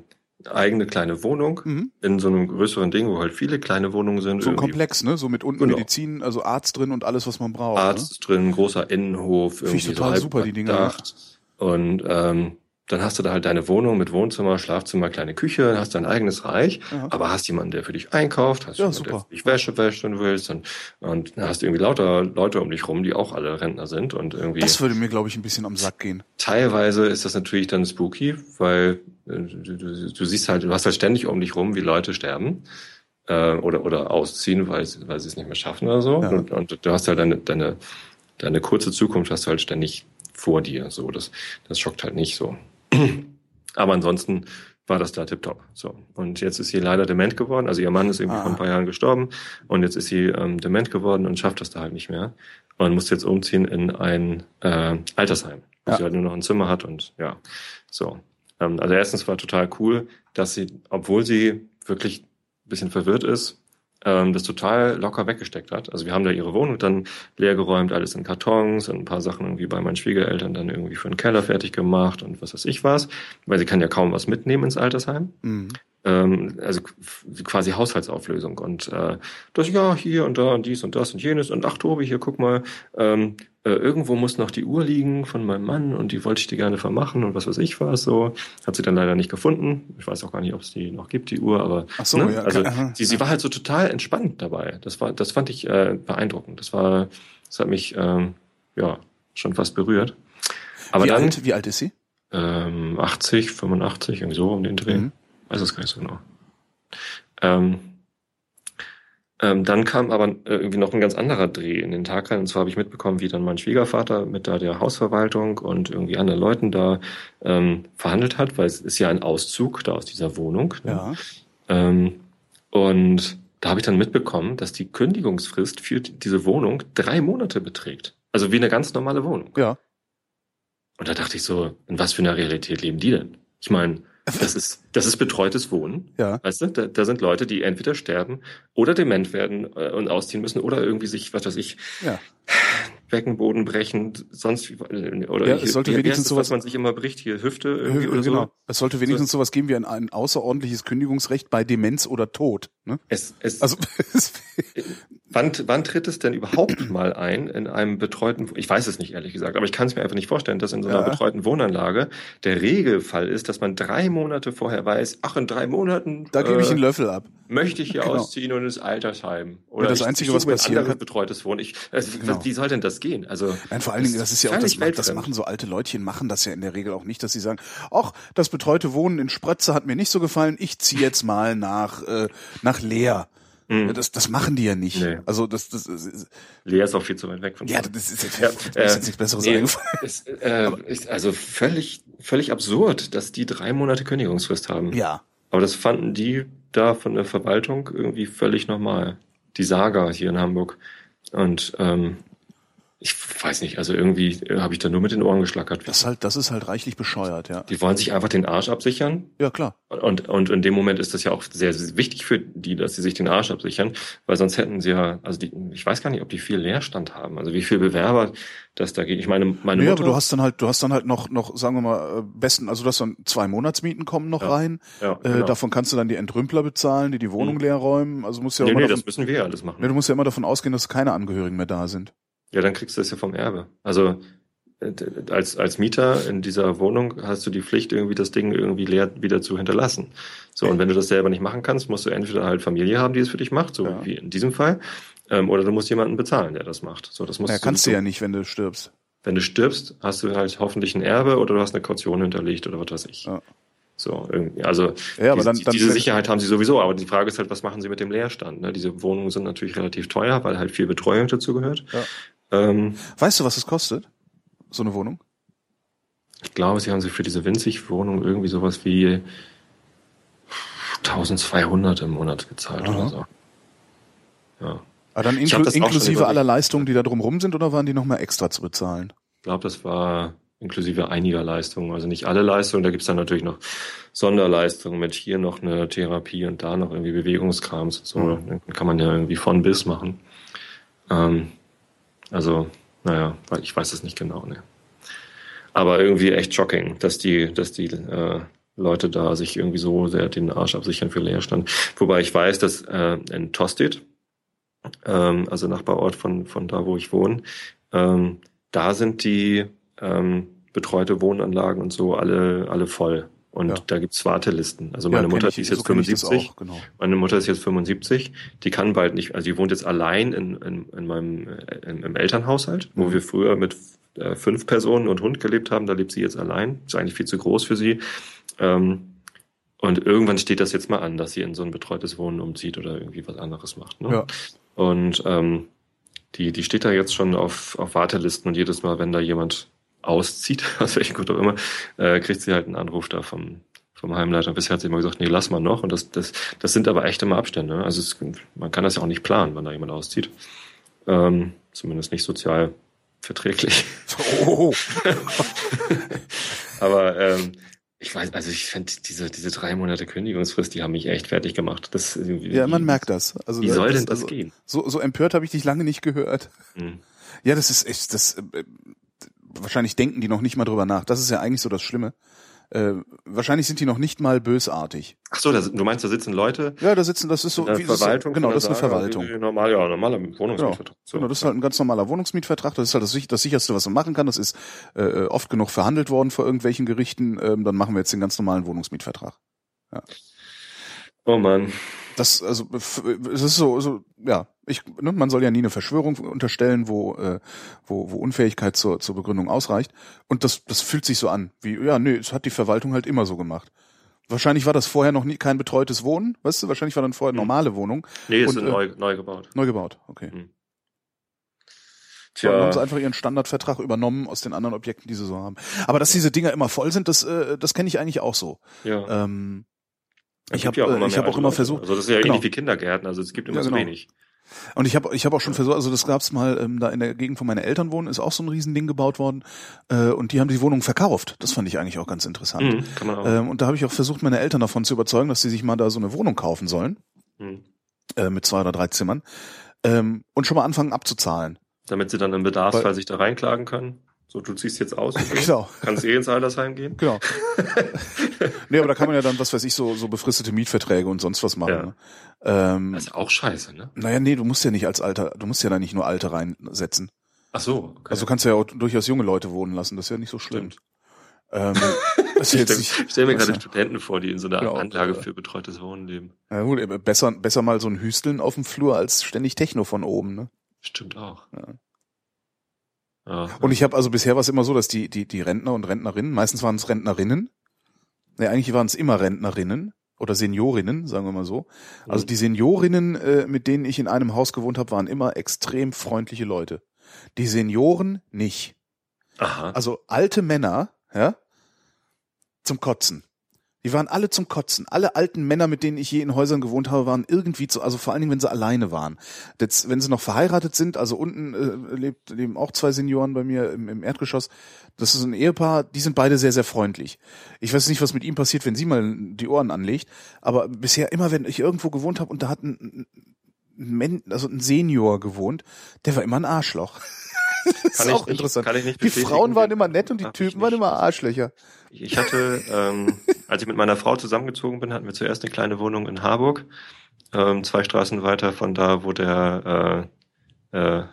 S2: eigene kleine Wohnung
S1: mhm.
S2: in so einem größeren Ding, wo halt viele kleine Wohnungen sind.
S1: so ein
S2: irgendwie
S1: Komplex, ne? So mit unten
S2: Genau.
S1: Medizin, also Arzt drin und alles, was man braucht.
S2: Arzt drin, großer Innenhof,
S1: Finde ich
S2: irgendwie
S1: total
S2: so
S1: super, die Dinger.
S2: halbdurchdacht. Und ähm, dann hast du da halt deine Wohnung mit Wohnzimmer, Schlafzimmer, kleine Küche, hast dein eigenes Reich,
S1: Ja.
S2: aber hast jemanden, der für dich einkauft, hast
S1: Ja,
S2: jemanden, der
S1: super.
S2: für dich Wäsche wäscht, wenn du willst und, und dann hast du irgendwie lauter Leute um dich rum, die auch alle Rentner sind und irgendwie
S1: Das würde mir, glaube ich, ein bisschen am Sack gehen.
S2: teilweise ist das natürlich dann spooky, weil äh, du, du, du siehst halt, du hast halt ständig um dich rum, wie Leute sterben äh, oder oder ausziehen, weil, sie- weil sie es nicht mehr schaffen oder so.
S1: Ja.
S2: Und, und du hast halt deine, deine, deine kurze Zukunft hast du halt ständig vor dir. So, das, das schockt halt nicht so. Aber ansonsten war das da tipptopp. So. Und jetzt ist sie leider dement geworden. Also ihr Mann ist irgendwie
S1: Ah.
S2: vor ein paar Jahren gestorben und jetzt ist sie ähm, dement geworden und schafft das da halt nicht mehr. Und muss jetzt umziehen in ein äh, Altersheim, wo
S1: Ja.
S2: sie halt nur noch ein Zimmer hat und ja, so. Ähm, also erstens war total cool, dass sie, obwohl sie wirklich ein bisschen verwirrt ist, ähm, das total locker weggesteckt hat. Also wir haben da ihre Wohnung dann leergeräumt, alles in Kartons und ein paar Sachen irgendwie bei meinen Schwiegereltern dann irgendwie für den Keller fertig gemacht und was weiß ich was, weil sie kann ja kaum was mitnehmen ins Altersheim.
S1: Mhm.
S2: Ähm, also qu- quasi Haushaltsauflösung. Und äh, das ja hier und da und dies und das und jenes. Und ach Tobi hier guck mal. Ähm, äh, irgendwo muss noch die Uhr liegen von meinem Mann und die wollte ich dir gerne vermachen und was weiß ich was so. Hat sie dann leider nicht gefunden. Ich weiß auch gar nicht ob es die noch gibt die Uhr aber
S1: Ach so,
S2: ne?
S1: ja,
S2: also
S1: aha,
S2: sie, sie war halt so total entspannt dabei. Das war das fand ich äh, beeindruckend. Das war das hat mich ähm, ja schon fast berührt. Aber
S1: wie,
S2: dann
S1: alt, wie alt ist sie?
S2: ähm, 80, 85, irgendwie so um den Dreh.
S1: Mhm.
S2: Weiß es gar nicht so genau. Ähm, ähm, dann kam aber äh, irgendwie noch ein ganz anderer Dreh in den Tag rein. Und zwar habe ich mitbekommen, wie dann mein Schwiegervater mit da der Hausverwaltung und irgendwie anderen Leuten da ähm, verhandelt hat, weil es ist ja ein Auszug da aus dieser Wohnung. Ne?
S1: Ja.
S2: Ähm, und da habe ich dann mitbekommen, dass die Kündigungsfrist für diese Wohnung drei Monate beträgt. Also wie eine ganz normale Wohnung.
S1: Ja.
S2: Und da dachte ich so, in was für einer Realität leben die denn? Ich meine, das ist, das ist betreutes Wohnen.
S1: Ja.
S2: Weißt du, da, da sind Leute, die entweder sterben oder dement werden äh, und ausziehen müssen oder irgendwie sich, was weiß ich,
S1: Ja.
S2: Beckenboden brechen, sonst äh, oder
S1: Ja,
S2: hier,
S1: es sollte
S2: wie
S1: wenigstens sowas-
S2: was man sich immer bricht, hier Hüfte irgendwie
S1: Äh,
S2: oder
S1: genau.
S2: so.
S1: Es sollte wenigstens sowas geben wie ein, ein außerordentliches Kündigungsrecht bei Demenz oder Tod. Ne?
S2: Es, es,
S1: Also *laughs*
S2: Wann, wann tritt es denn überhaupt *clears throat* mal ein in einem betreuten, ich weiß es nicht ehrlich gesagt, aber ich kann es mir einfach nicht vorstellen, dass in so einer
S1: Ja.
S2: betreuten Wohnanlage der Regelfall ist, dass man drei Monate vorher weiß, ach in drei Monaten
S1: da gebe ich
S2: äh,
S1: einen Löffel ab.
S2: möchte ich hier
S1: Genau.
S2: ausziehen und ins Altersheim. Oder
S1: Ja, das
S2: ich,
S1: Einzige,
S2: ich
S1: was
S2: anderes
S1: kann-
S2: betreutes Wohnen. Ich, also,
S1: Genau.
S2: Wie soll denn das gehen? Also
S1: Nein, vor allen Dingen, das ist ja auch, das, das machen so alte Leutchen, machen das ja in der Regel auch nicht, dass sie sagen, ach, das betreute Wohnen in Sprötze hat mir nicht so gefallen, ich ziehe jetzt *laughs* mal nach, äh, nach Leer.
S2: Mhm.
S1: Das, das machen die ja nicht.
S2: Nee.
S1: Also das, das, das
S2: Lea ist auch viel zu weit weg von
S1: ja,
S2: da.
S1: das ist jetzt,
S2: Ja,
S1: mir ist
S2: äh,
S1: jetzt nichts Besseres
S2: nee,
S1: eingefallen.
S2: es, äh, ist also völlig, völlig absurd, dass die drei Monate Kündigungsfrist haben.
S1: Ja.
S2: Aber das fanden die da von der Verwaltung irgendwie völlig normal. Die Saga hier in Hamburg. Und ähm, Ich weiß nicht, also irgendwie äh, habe ich da nur mit den Ohren geschlackert.
S1: Das ist halt, das ist halt reichlich bescheuert, ja.
S2: Die wollen sich einfach den Arsch absichern.
S1: Ja, klar.
S2: Und, und in dem Moment ist das ja auch sehr, sehr wichtig für die, dass sie sich den Arsch absichern, weil sonst hätten sie ja, also die, ich weiß gar nicht, ob die viel Leerstand haben, also wie viel Bewerber das da geht. Ich meine, meine
S1: Ja,
S2: Mutter.
S1: aber du hast dann halt, du hast dann halt noch, noch, sagen wir mal, äh, besten, also du hast dann zwei Monatsmieten kommen noch
S2: Ja,
S1: rein.
S2: ja,
S1: Äh,
S2: genau.
S1: davon kannst du dann die Entrümpler bezahlen, die die Wohnung
S2: Mhm.
S1: leer räumen. Also musst ja auch
S2: nee,
S1: immer
S2: nee,
S1: davon,
S2: das müssen wir alles machen.
S1: nee, du musst ja immer davon ausgehen, dass keine Angehörigen mehr da sind.
S2: Ja, dann kriegst du das ja vom Erbe. Also äh, als, als Mieter in dieser Wohnung hast du die Pflicht, irgendwie das Ding irgendwie leer wieder zu hinterlassen. So, und wenn du das selber nicht machen kannst, musst du entweder halt Familie haben, die es für dich macht, so
S1: Ja.
S2: wie in diesem Fall, ähm, oder du musst jemanden bezahlen, der das macht. So, das musst
S1: Ja, kannst du ja nicht, wenn du stirbst.
S2: Wenn du stirbst, hast du halt hoffentlich ein Erbe oder du hast eine Kaution hinterlegt oder was weiß ich.
S1: Ja.
S2: So, irgendwie, also
S1: Ja, aber
S2: diese,
S1: dann- dann-
S2: diese Sicherheit haben sie sowieso, aber die Frage ist halt, was machen sie mit dem Leerstand? Ne? Diese Wohnungen sind natürlich relativ teuer, weil halt viel Betreuung dazu gehört.
S1: Ja.
S2: Ähm,
S1: Weißt du, was es kostet? So eine Wohnung?
S2: Ich glaube, sie haben sich für diese winzig Wohnung irgendwie sowas wie 1200 im Monat gezahlt
S1: Aha.
S2: oder so. Ja.
S1: Aber Ah, dann
S2: schon
S1: inklusive aller Leistungen, die da drumrum sind, oder waren die nochmal extra zu bezahlen?
S2: Ich glaube, das war inklusive einiger Leistungen. Also nicht alle Leistungen, da gibt's dann natürlich noch Sonderleistungen mit hier noch eine Therapie und da noch irgendwie Bewegungskrams. und So,
S1: Mhm.
S2: dann kann man ja irgendwie von bis machen. Ähm, also, naja, ich weiß es nicht genau. Ne. Aber irgendwie echt shocking, dass die, dass die äh, Leute da sich irgendwie so sehr den Arsch absichern für Leerstand. Wobei ich weiß, dass äh, in Tostedt, ähm, also Nachbarort von, von da, wo ich wohne, ähm, da sind die ähm, betreute Wohnanlagen und so alle, alle voll. Und
S1: Ja.
S2: da gibt's Wartelisten. Also meine
S1: Ja,
S2: Mutter,
S1: ich-
S2: die ist jetzt
S1: so kenn ich das
S2: 75.
S1: Auch, genau.
S2: Meine Mutter ist jetzt 75, die kann bald nicht, also die wohnt jetzt allein in, in, in meinem äh, im, im Elternhaushalt, wo
S1: Mhm.
S2: wir früher mit äh, fünf Personen und Hund gelebt haben, da lebt sie jetzt allein. Ist eigentlich viel zu groß für sie. Ähm, und irgendwann steht das jetzt mal an, dass sie in so ein betreutes Wohnen umzieht oder irgendwie was anderes macht. Ne?
S1: Ja.
S2: Und ähm, die, die steht da jetzt schon auf, auf Wartelisten und jedes Mal, wenn da jemand auszieht, *laughs* aus welchem Grund auch immer, äh, kriegt sie halt einen Anruf da vom, vom Heimleiter. Bisher hat sie immer gesagt, nee, lass mal noch. Und das, das, das sind aber echt immer Abstände. ne? Also es, man kann das ja auch nicht planen, wann da jemand auszieht. Ähm, zumindest nicht sozial verträglich.
S1: Oh, *laughs*
S2: Aber ähm, ich weiß, also ich finde diese, diese drei Monate Kündigungsfrist, die haben mich echt fertig gemacht. Das,
S1: ja, man merkt das. Also,
S2: Wie soll
S1: das,
S2: denn das
S1: also,
S2: gehen?
S1: So, so empört habe ich dich lange nicht gehört.
S2: Hm.
S1: Ja, das ist echt, das, äh, wahrscheinlich denken die noch nicht mal drüber nach. Das ist ja eigentlich so das Schlimme. Äh, wahrscheinlich sind die noch nicht mal bösartig.
S2: Ach so, da, du meinst, da sitzen Leute
S1: Ja, da sitzen, das ist so, wie, das
S2: Verwaltung?
S1: genau,
S2: von
S1: das ist eine Verwaltung.
S2: Normal, ja, normaler Wohnungsmietvertrag. So.
S1: Genau, das ist halt ein ganz normaler Wohnungsmietvertrag. Das ist halt das, das sicherste, was man machen kann. Das ist äh, oft genug verhandelt worden vor irgendwelchen Gerichten. Ähm, dann machen wir jetzt den ganz normalen Wohnungsmietvertrag.
S2: Oh Mann.
S1: Das, also, es ist so, so ja, ich, ne, man soll ja nie eine Verschwörung unterstellen, wo, äh, wo, wo Unfähigkeit zur, zur Begründung ausreicht. Und das, das fühlt sich so an, wie, ja, nee, es hat die Verwaltung halt immer so gemacht. Wahrscheinlich war das vorher noch nie kein betreutes Wohnen, weißt du? Wahrscheinlich war dann vorher
S2: Hm.
S1: normale Wohnung,
S2: Nee, ist
S1: Und, äh,
S2: neu, neu gebaut.
S1: neu gebaut. Okay.
S2: Hm.
S1: Tja. Dann haben sie einfach ihren Standardvertrag übernommen aus den anderen Objekten, die sie so haben. Aber dass diese Dinger immer voll sind, das, äh, das kenne ich eigentlich auch so.
S2: ja.
S1: Ähm, ich habe
S2: ja
S1: äh, ich
S2: mehr
S1: hab auch immer
S2: Leute.
S1: versucht,
S2: Also das ist ja
S1: Genau.
S2: ähnlich wie Kindergärten, also es gibt immer
S1: Ja,
S2: so
S1: genau.
S2: wenig.
S1: Und ich habe ich hab auch schon versucht, also das gab's mal ähm, da in der Gegend, wo meine Eltern wohnen, ist auch so ein Riesending gebaut worden. Äh, und die haben die Wohnung verkauft. Das fand ich eigentlich auch ganz interessant.
S2: Mhm, kann man auch.
S1: Ähm, und da habe ich auch versucht, meine Eltern davon zu überzeugen, dass sie sich mal da so eine Wohnung kaufen sollen,
S2: Mhm.
S1: äh, mit zwei oder drei Zimmern. Ähm, und schon mal anfangen abzuzahlen.
S2: Damit sie dann im Bedarfsfall sich da reinklagen können. So, du ziehst jetzt aus. Okay. *laughs*
S1: Genau.
S2: Kannst eh ins Altersheim gehen.
S1: Genau. *laughs* nee, aber da kann man ja dann, was weiß ich, so, so befristete Mietverträge und sonst was machen.
S2: Ja.
S1: Ne? Ähm,
S2: Das ist auch scheiße, ne?
S1: naja, nee, du musst ja nicht als Alter, du musst ja da nicht nur Alte reinsetzen.
S2: Ach so, okay.
S1: Also du kannst ja auch durchaus junge Leute wohnen lassen, das ist ja nicht so schlimm.
S2: Stimmt.
S1: Ähm, *laughs* das ist
S2: ich
S1: jetzt
S2: stelle
S1: nicht,
S2: stell mir gerade
S1: ist
S2: Studenten vor, die in so einer
S1: Genau.
S2: Anlage für betreutes Wohnen leben.
S1: ja, gut, besser, besser mal so ein Hüsteln auf dem Flur als ständig Techno von oben. Ne?
S2: Stimmt auch.
S1: Ja.
S2: Ja.
S1: Und ich habe also bisher war es immer so, dass die, die, die Rentner und Rentnerinnen, meistens waren es Rentnerinnen, ne, eigentlich waren es immer Rentnerinnen oder Seniorinnen, sagen wir mal so. Also
S2: Mhm.
S1: die Seniorinnen, äh, mit denen ich in einem Haus gewohnt habe, waren immer extrem freundliche Leute. Die Senioren nicht.
S2: Aha.
S1: Also alte Männer, ja, zum Kotzen. Die waren alle zum Kotzen. Alle alten Männer, mit denen ich je in Häusern gewohnt habe, waren irgendwie zu, also vor allen Dingen, wenn sie alleine waren. Jetzt, wenn sie noch verheiratet sind, also unten äh, lebt, leben auch zwei Senioren bei mir im, im Erdgeschoss. Das ist ein Ehepaar, die sind beide sehr, sehr freundlich. Ich weiß nicht, was mit ihm passiert, wenn sie mal die Ohren anlegt, aber bisher immer, wenn ich irgendwo gewohnt habe und da hat ein, ein, also ein Senior gewohnt, der war immer ein Arschloch. *laughs* das *laughs* ist
S2: Kann ich
S1: auch
S2: nicht-
S1: interessant.
S2: kann ich nicht
S1: die. Frauen waren immer nett und die
S2: ich
S1: Typen waren immer Arschlöcher.
S2: Ich hatte, ähm, *laughs* als ich mit meiner Frau zusammengezogen bin, hatten wir zuerst eine kleine Wohnung in Harburg, ähm, zwei Straßen weiter von da, wo der äh, äh,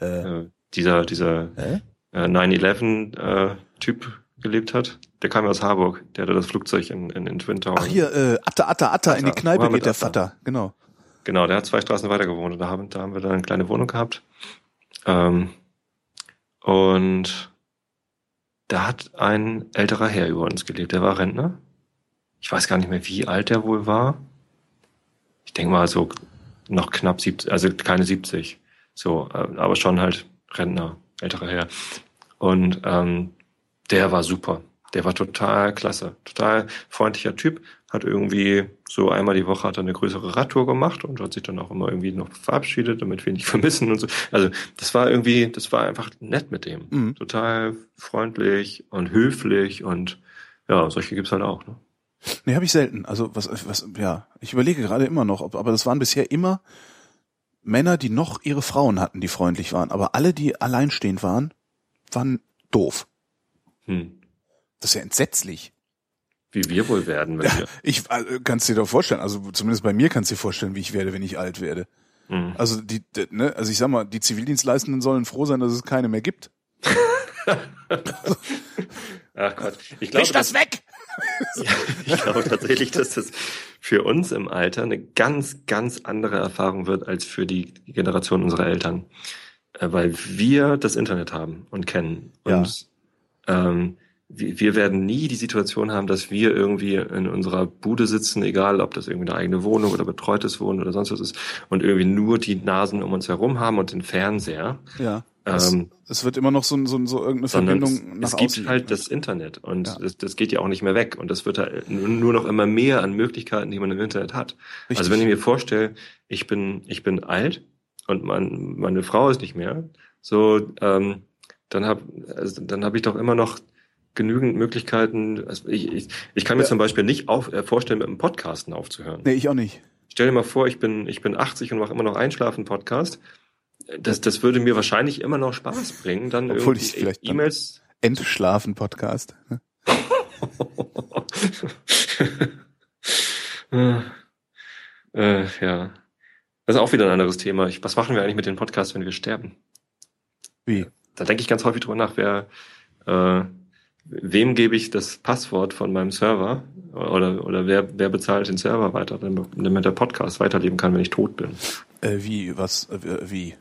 S1: Äh,
S2: äh, dieser dieser
S1: äh?
S2: äh, 9/11 äh, Typ gelebt hat. Der kam ja aus Harburg. Der hatte das Flugzeug in, in, in Twin Towers.
S1: Ach hier, äh, Atta, Atta, Atta, in die Kneipe
S2: Mohammed
S1: geht der
S2: Atta.
S1: Vater, genau.
S2: Genau, der hat zwei Straßen weiter gewohnt und da haben, da haben wir dann eine kleine Wohnung gehabt. Ähm, und da hat ein älterer Herr über uns gelebt, der war Rentner. Ich weiß gar nicht mehr, wie alt der wohl war. Ich denke mal so noch knapp 70, also keine 70. So, äh, aber schon halt Rentner, älterer Herr. Und ähm, der war super. Der war total klasse. Total freundlicher Typ. Hat irgendwie so einmal die Woche hat er eine größere Radtour gemacht und hat sich dann auch immer irgendwie noch verabschiedet, damit wir ihn nicht *laughs* vermissen und so. Also das war irgendwie, das war einfach nett mit dem.
S1: Mhm.
S2: Total freundlich und höflich und ja, solche gibt's halt auch. Ne?
S1: Nee, habe ich selten. Also was, was, ja, ich überlege gerade immer noch, ob, aber das waren bisher immer Männer, die noch ihre Frauen hatten, die freundlich waren. Aber alle, die alleinstehend waren, waren doof.
S2: Hm.
S1: Das ist ja entsetzlich.
S2: Wie wir wohl werden, wenn wir.
S1: Ich äh, kannst dir doch vorstellen, also zumindest bei mir kannst du dir vorstellen, wie ich werde, wenn ich alt werde.
S2: Hm.
S1: Also die, ne, also ich sag mal, die Zivildienstleistenden sollen froh sein, dass es keine mehr gibt. *laughs*
S2: Ach Gott. Ich glaube, dass,
S1: weg! *laughs*
S2: Ja, ich glaube tatsächlich, dass das für uns im Alter eine ganz, ganz andere Erfahrung wird als für die Generation unserer Eltern. Äh, Weil wir das Internet haben und kennen.
S1: Ja.
S2: Und ähm, wir, werden nie die Situation haben, dass wir irgendwie in unserer Bude sitzen, egal ob das irgendwie eine eigene Wohnung oder betreutes Wohnen oder sonst was ist, und irgendwie nur die Nasen um uns herum haben und den Fernseher.
S1: Ja. Es,
S2: Ähm,
S1: es wird immer noch so, so, so irgendeine Verbindung
S2: es, es gibt
S1: außen.
S2: halt das Internet und
S1: Ja.
S2: das, das geht ja auch nicht mehr weg und das wird halt nur nur noch immer mehr an Möglichkeiten, die man im Internet hat.
S1: Richtig.
S2: Also wenn ich mir vorstelle, ich bin ich bin alt und mein, meine Frau ist nicht mehr, so ähm, dann habe also, dann habe ich doch immer noch genügend Möglichkeiten. Also ich, ich, ich kann mir
S1: Ja.
S2: zum Beispiel nicht auf, äh, vorstellen, mit dem Podcasten aufzuhören.
S1: Nee, ich auch nicht.
S2: Stell dir mal vor, ich bin, ich bin 80 und mache immer noch Einschlafen-Podcast. Das, das würde mir wahrscheinlich immer noch Spaß bringen, dann
S1: Obwohl
S2: irgendwie
S1: ich vielleicht
S2: E-Mails.
S1: Entschlafen-Podcast. *laughs*
S2: äh, ja. Das ist auch wieder ein anderes Thema. Ich, was machen wir eigentlich mit den Podcasts, wenn wir sterben?
S1: Wie?
S2: Da denke ich ganz häufig drüber nach, wer, äh, wem gebe ich das Passwort von meinem Server oder, oder wer, wer bezahlt den Server weiter, damit der Podcast weiterleben kann, wenn ich tot bin.
S1: Äh, wie? Was? Äh, wie?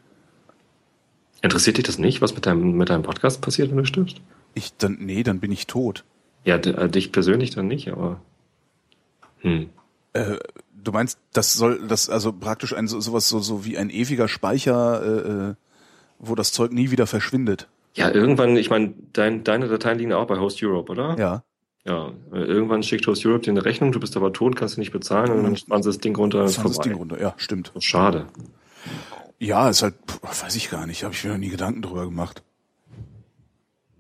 S2: Interessiert dich das nicht, was mit deinem, mit deinem Podcast passiert, wenn du stirbst?
S1: Ich dann, nee, dann bin ich tot.
S2: Ja, äh, dich persönlich dann nicht, aber. Hm.
S1: Äh, du meinst, das soll, das also praktisch ein so, sowas so, so wie ein ewiger Speicher, äh, äh, wo das Zeug nie wieder verschwindet.
S2: Ja, irgendwann, ich meine, dein, deine Dateien liegen auch bei Host Europe, oder?
S1: Ja.
S2: Ja. Irgendwann schickt Host Europe dir eine Rechnung, du bist aber tot, kannst du nicht bezahlen und dann fahren sie das Ding runter
S1: Das war das
S2: vorbei.
S1: Ding runter. Ja, stimmt.
S2: Schade.
S1: Ja, ist halt, pff, weiß ich gar nicht, habe ich mir noch nie Gedanken drüber gemacht.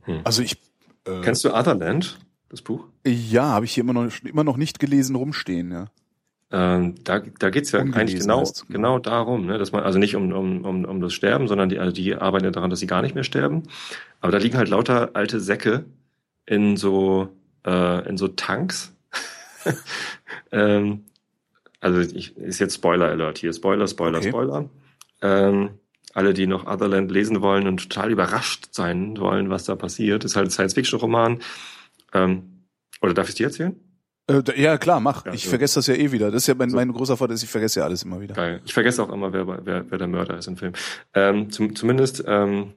S2: Hm.
S1: Also ich, äh,
S2: Kennst du Otherland, das Buch?
S1: ja, habe ich hier immer noch, immer noch nicht gelesen rumstehen, ja.
S2: Ähm, da da geht's ja
S1: Ungelesen
S2: eigentlich genau,
S1: genau.
S2: genau darum, ne, dass man, also nicht um, um, um, um das Sterben, sondern die, also die arbeiten ja daran, dass sie gar nicht mehr sterben. Aber da liegen halt lauter alte Säcke in so, äh, in so Tanks. *laughs* ähm, also ich, ist jetzt Spoiler Alert hier. Spoiler, Spoiler,
S1: Okay.
S2: Spoiler. Ähm, alle, die noch Otherland lesen wollen und total überrascht sein wollen, was da passiert, ist halt ein Science-Fiction-Roman. Ähm, oder darf ich dir erzählen?
S1: Äh, ja, klar, mach.
S2: Ja,
S1: ich
S2: so.
S1: vergesse das ja eh wieder. Das ist ja mein, mein großer Vorteil, ist, ich vergesse ja alles immer wieder.
S2: Geil. Ich vergesse auch immer, wer, wer, wer der Mörder ist im Film. Ähm, zum, zumindest ähm,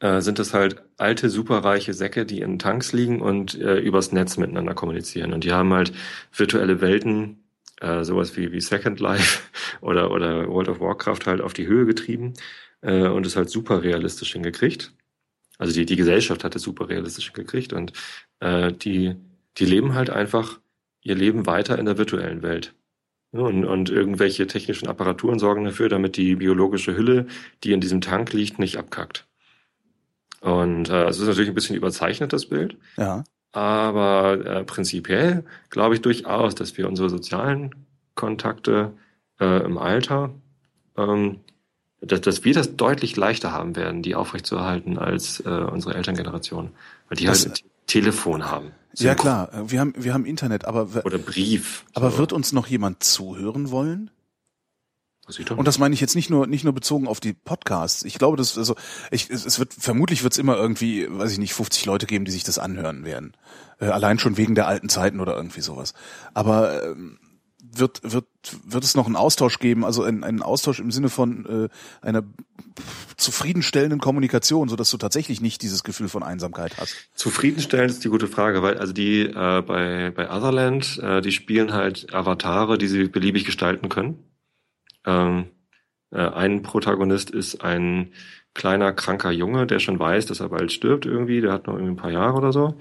S2: äh, sind es halt alte, superreiche Säcke, die in Tanks liegen und äh, übers Netz miteinander kommunizieren. Und die haben halt virtuelle Welten, äh, sowas wie, wie Second Life *laughs* oder, oder World of Warcraft halt auf die Höhe getrieben äh, und es halt super realistisch hingekriegt. Also die, die Gesellschaft hat es super realistisch hingekriegt und äh, die, die leben halt einfach ihr Leben weiter in der virtuellen Welt. Und, und irgendwelche technischen Apparaturen sorgen dafür, damit die biologische Hülle, die in diesem Tank liegt, nicht abkackt. Und äh, es ist natürlich ein bisschen überzeichnet, das Bild.
S1: Ja.
S2: Aber äh, prinzipiell glaube ich durchaus, dass wir unsere sozialen Kontakte äh, im Alter, ähm, dass, dass wir das deutlich leichter haben werden, die aufrechtzuerhalten als äh, unsere Elterngeneration. Weil die
S1: Das-
S2: halt ein Telefon haben.
S1: Ja klar, äh, wir haben wir haben Internet, aber
S2: Oder Brief.
S1: aber
S2: So.
S1: wird uns noch jemand zuhören wollen? Und das meine ich jetzt nicht nur nicht nur bezogen auf die Podcasts. Ich glaube, das also ich, es, es wird vermutlich wird es immer irgendwie, weiß ich nicht, 50 Leute geben, die sich das anhören werden. Äh, allein schon wegen der alten Zeiten oder irgendwie sowas. Aber ähm, wird wird wird es noch einen Austausch geben, also einen, einen Austausch im Sinne von äh, einer zufriedenstellenden Kommunikation, so dass du tatsächlich nicht dieses Gefühl von Einsamkeit hast.
S2: Zufriedenstellend ist die gute Frage, weil also die äh, bei bei Otherland, äh, die spielen halt Avatare, die sie beliebig gestalten können. Ähm, äh, ein Protagonist ist ein kleiner kranker Junge, der schon weiß, dass er bald stirbt irgendwie. Der hat noch irgendwie ein paar Jahre oder so,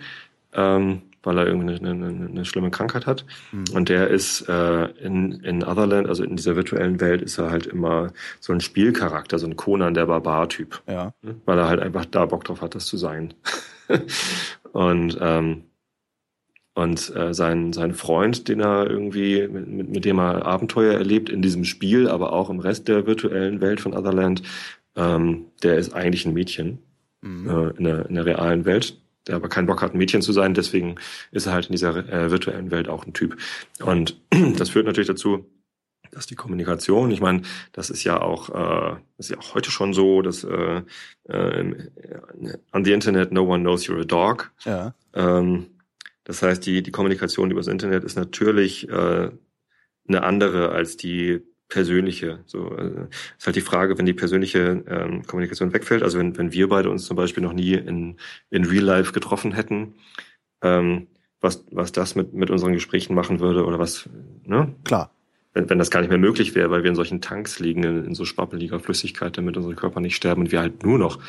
S2: ähm, weil er irgendwie eine, eine, eine schlimme Krankheit hat.
S1: Hm.
S2: Und der ist äh, in, in Otherland, also in dieser virtuellen Welt, ist er halt immer so ein Spielcharakter, so ein Conan der Barbar-Typ.
S1: Ja.
S2: Weil er halt einfach da Bock drauf hat, das zu sein. *laughs* und ähm, und äh, sein, sein Freund, den er irgendwie, mit, mit, mit dem er Abenteuer erlebt in diesem Spiel, aber auch im Rest der virtuellen Welt von Otherland, ähm, der ist eigentlich ein Mädchen
S1: Mhm.
S2: äh, in, der, in der realen Welt, der aber keinen Bock hat, ein Mädchen zu sein, deswegen ist er halt in dieser äh, virtuellen Welt auch ein Typ. Und *clears throat* das führt natürlich dazu, dass die Kommunikation, ich meine, das ist ja auch, äh, das ist ja auch heute schon so, dass äh, äh, on the Internet no one knows you're a dog.
S1: Ja.
S2: Ähm, das heißt, die, die Kommunikation übers Internet ist natürlich äh, eine andere als die persönliche. So äh, ist halt die Frage, wenn die persönliche ähm, Kommunikation wegfällt, also wenn, wenn wir beide uns zum Beispiel noch nie in, in Real Life getroffen hätten, ähm, was, was das mit, mit unseren Gesprächen machen würde oder was, ne?
S1: Klar.
S2: wenn, wenn das gar nicht mehr möglich wäre, weil wir in solchen Tanks liegen, in, in so schwappeliger Flüssigkeit, damit unsere Körper nicht sterben und wir halt nur noch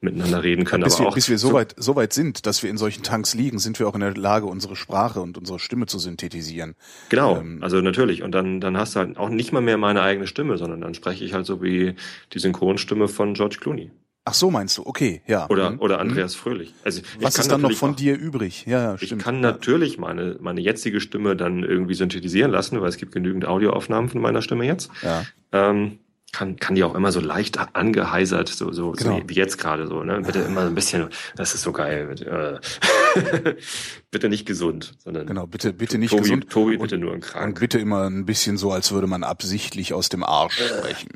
S2: miteinander reden können.
S1: bis
S2: aber
S1: wir,
S2: auch
S1: bis wir so weit, so weit sind, dass wir in solchen Tanks liegen, sind wir auch in der Lage, unsere Sprache und unsere Stimme zu synthetisieren.
S2: Genau,
S1: Ähm,
S2: also natürlich. Und dann, dann hast du halt auch nicht mal mehr meine eigene Stimme, sondern dann spreche ich halt so wie die Synchronstimme von George Clooney
S1: Ach so meinst du? Okay, ja.
S2: oder,
S1: Mhm.
S2: oder Andreas Fröhlich. Also
S1: Was
S2: kann
S1: ist dann noch von
S2: auch-
S1: dir übrig? Ja, ja,
S2: Ich
S1: stimmt.
S2: kann
S1: ja.
S2: natürlich meine, meine jetzige Stimme dann irgendwie synthetisieren lassen, weil es gibt genügend Audioaufnahmen von meiner Stimme jetzt.
S1: Ja.
S2: Ähm, kann, kann die auch immer so leicht angeheisert, so, so,
S1: Genau.
S2: so wie jetzt gerade so, ne? Bitte immer so ein bisschen, das ist so geil. Äh, *laughs* bitte nicht gesund, sondern
S1: Genau, bitte, bitte nicht
S2: Tobi,
S1: gesund.
S2: Tobi
S1: und,
S2: bitte nur
S1: und
S2: krank.
S1: bitte immer ein bisschen so, als würde man absichtlich aus dem Arsch sprechen.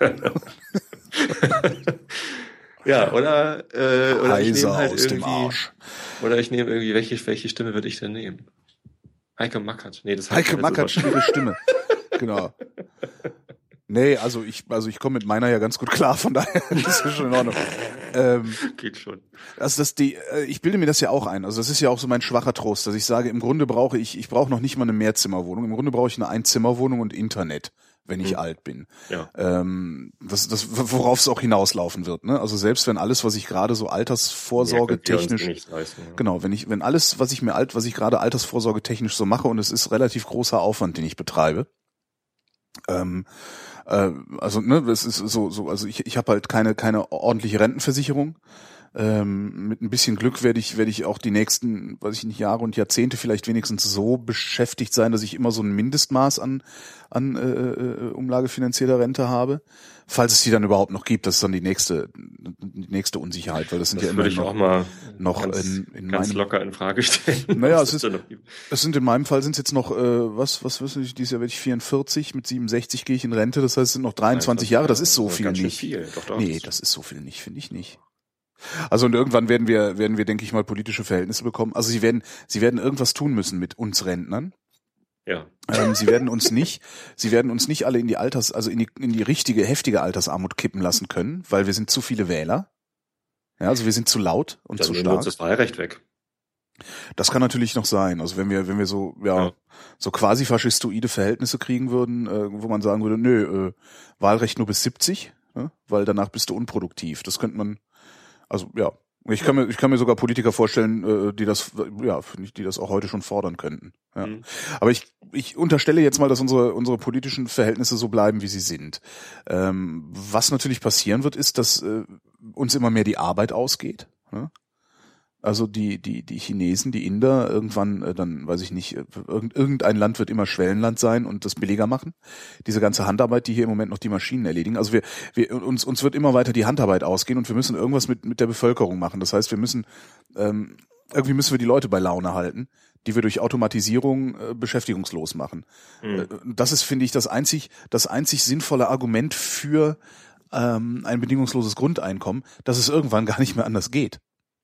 S1: *laughs*
S2: Ja, oder, äh, oder ich
S1: Heiser
S2: nehme halt
S1: aus dem
S2: irgendwie,
S1: Arsch.
S2: oder ich nehme irgendwie, welche, welche Stimme würde ich denn nehmen? Heike Mackert. Nee, das
S1: Heike
S2: wäre
S1: Mackert, schwere Stimme. *laughs* Genau. Nee, also ich, also ich komme mit meiner ja ganz gut klar, von daher *laughs* ist das schon in Ordnung. Ähm,
S2: Geht schon.
S1: also das die, äh, ich bilde mir das ja auch ein. Also das ist ja auch so mein schwacher Trost, dass ich sage, im Grunde brauche ich, ich brauche noch nicht mal eine Mehrzimmerwohnung. Im Grunde brauche ich eine Einzimmerwohnung und Internet, wenn ich
S2: Hm.
S1: alt bin.
S2: Ja.
S1: Ähm, das, das, worauf es auch hinauslaufen wird. Ne? Also selbst wenn alles, was ich gerade so Altersvorsorge
S2: uns
S1: technisch,
S2: leisten, ja.
S1: genau, wenn ich, wenn alles, was ich mir alt, was ich gerade Altersvorsorge technisch so mache und es ist relativ großer Aufwand, den ich betreibe. Ähm, äh, also ne, es ist so, so, also ich, ich habe halt keine, keine ordentliche Rentenversicherung. Ähm, mit ein bisschen Glück werde ich, werde ich auch die nächsten, weiß ich nicht, Jahre und Jahrzehnte vielleicht wenigstens so beschäftigt sein, dass ich immer so ein Mindestmaß an, an äh, äh, umlagefinanzieller Rente habe. Falls es die dann überhaupt noch gibt, das ist dann die nächste, die nächste Unsicherheit, weil das sind
S2: Das
S1: ja
S2: würde
S1: immer
S2: ich auch
S1: noch,
S2: mal
S1: noch
S2: ganz,
S1: in- in
S2: ganz
S1: meinem-
S2: locker in Frage stellen. *laughs*
S1: Naja, es ist-
S2: noch
S1: es sind in meinem Fall sind es jetzt noch, äh, was, was wissen Sie, dieses Jahr werde ich 44, mit 67 gehe ich in Rente, das heißt, es sind noch 23 Jahre, das ist so viel nicht.
S2: Viel. Doch, doch,
S1: Nee, das ist so viel nicht, finde ich nicht. Also und irgendwann werden wir, werden wir, denke ich mal, politische Verhältnisse bekommen. Also sie werden, sie werden irgendwas tun müssen mit uns Rentnern.
S2: Ja,
S1: Ähm, sie werden uns nicht, sie werden uns nicht alle in die Alters, also in die, in die richtige, heftige Altersarmut kippen lassen können, weil wir sind zu viele Wähler. Ja, also wir sind zu laut und
S2: dann
S1: zu
S2: nehmen wir uns
S1: stark.
S2: das Wahlrecht weg.
S1: Das kann natürlich noch sein. Also wenn wir, wenn wir so, ja,
S2: Ja.
S1: so quasi faschistoide Verhältnisse kriegen würden, äh, wo man sagen würde, nö, äh, Wahlrecht nur bis 70, ne? weil danach bist du unproduktiv. Das könnte man, also ja, Ich kann mir, ich kann mir sogar Politiker vorstellen, äh, die das, ja, die das auch heute schon fordern könnten. Ja. Mhm. Aber ich, ich unterstelle jetzt mal, dass unsere, unsere politischen Verhältnisse so bleiben, wie sie sind. Ähm, was natürlich passieren wird, ist, dass äh, uns immer mehr die Arbeit ausgeht. Ne? Also die, die, die Chinesen, die Inder, irgendwann, äh, dann weiß ich nicht, äh, irgendein Land wird immer Schwellenland sein und das billiger machen. Diese ganze Handarbeit, die hier im Moment noch die Maschinen erledigen. Also wir, wir uns, uns wird immer weiter die Handarbeit ausgehen und wir müssen irgendwas mit, mit der Bevölkerung machen. Das heißt, wir müssen, ähm, irgendwie müssen wir die Leute bei Laune halten, die wir durch Automatisierung äh, beschäftigungslos machen. Mhm. Das ist, finde ich, das einzig, das einzig sinnvolle Argument für ähm, ein bedingungsloses Grundeinkommen, dass es irgendwann gar nicht mehr anders geht.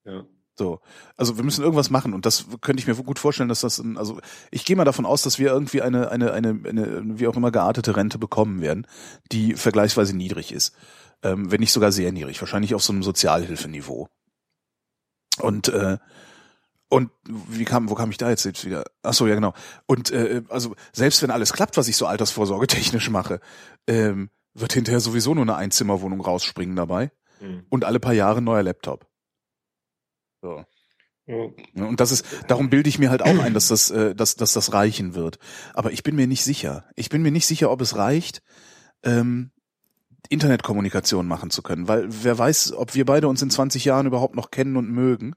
S1: Ja. So, also wir müssen irgendwas machen und das könnte ich mir gut vorstellen, dass das, ein, also ich gehe mal davon aus, dass wir irgendwie eine, eine, eine, eine, wie auch immer geartete Rente bekommen werden, die vergleichsweise niedrig ist, ähm, wenn nicht sogar sehr niedrig, wahrscheinlich auf so einem Sozialhilfeniveau. Und äh, und wie kam, wo kam ich da jetzt, jetzt wieder? Ach so, ja genau. Und äh, also selbst wenn alles klappt, was ich so altersvorsorge technisch mache, ähm, wird hinterher sowieso nur eine Einzimmerwohnung rausspringen dabei mhm. und alle paar Jahre ein neuer Laptop. So. Und das ist, darum bilde ich mir halt auch ein, dass das, äh, dass, dass das reichen wird. Aber ich bin mir nicht sicher. Ich bin mir nicht sicher, ob es reicht, ähm, Internetkommunikation machen zu können, weil wer weiß, ob wir beide uns in 20 Jahren überhaupt noch kennen und mögen.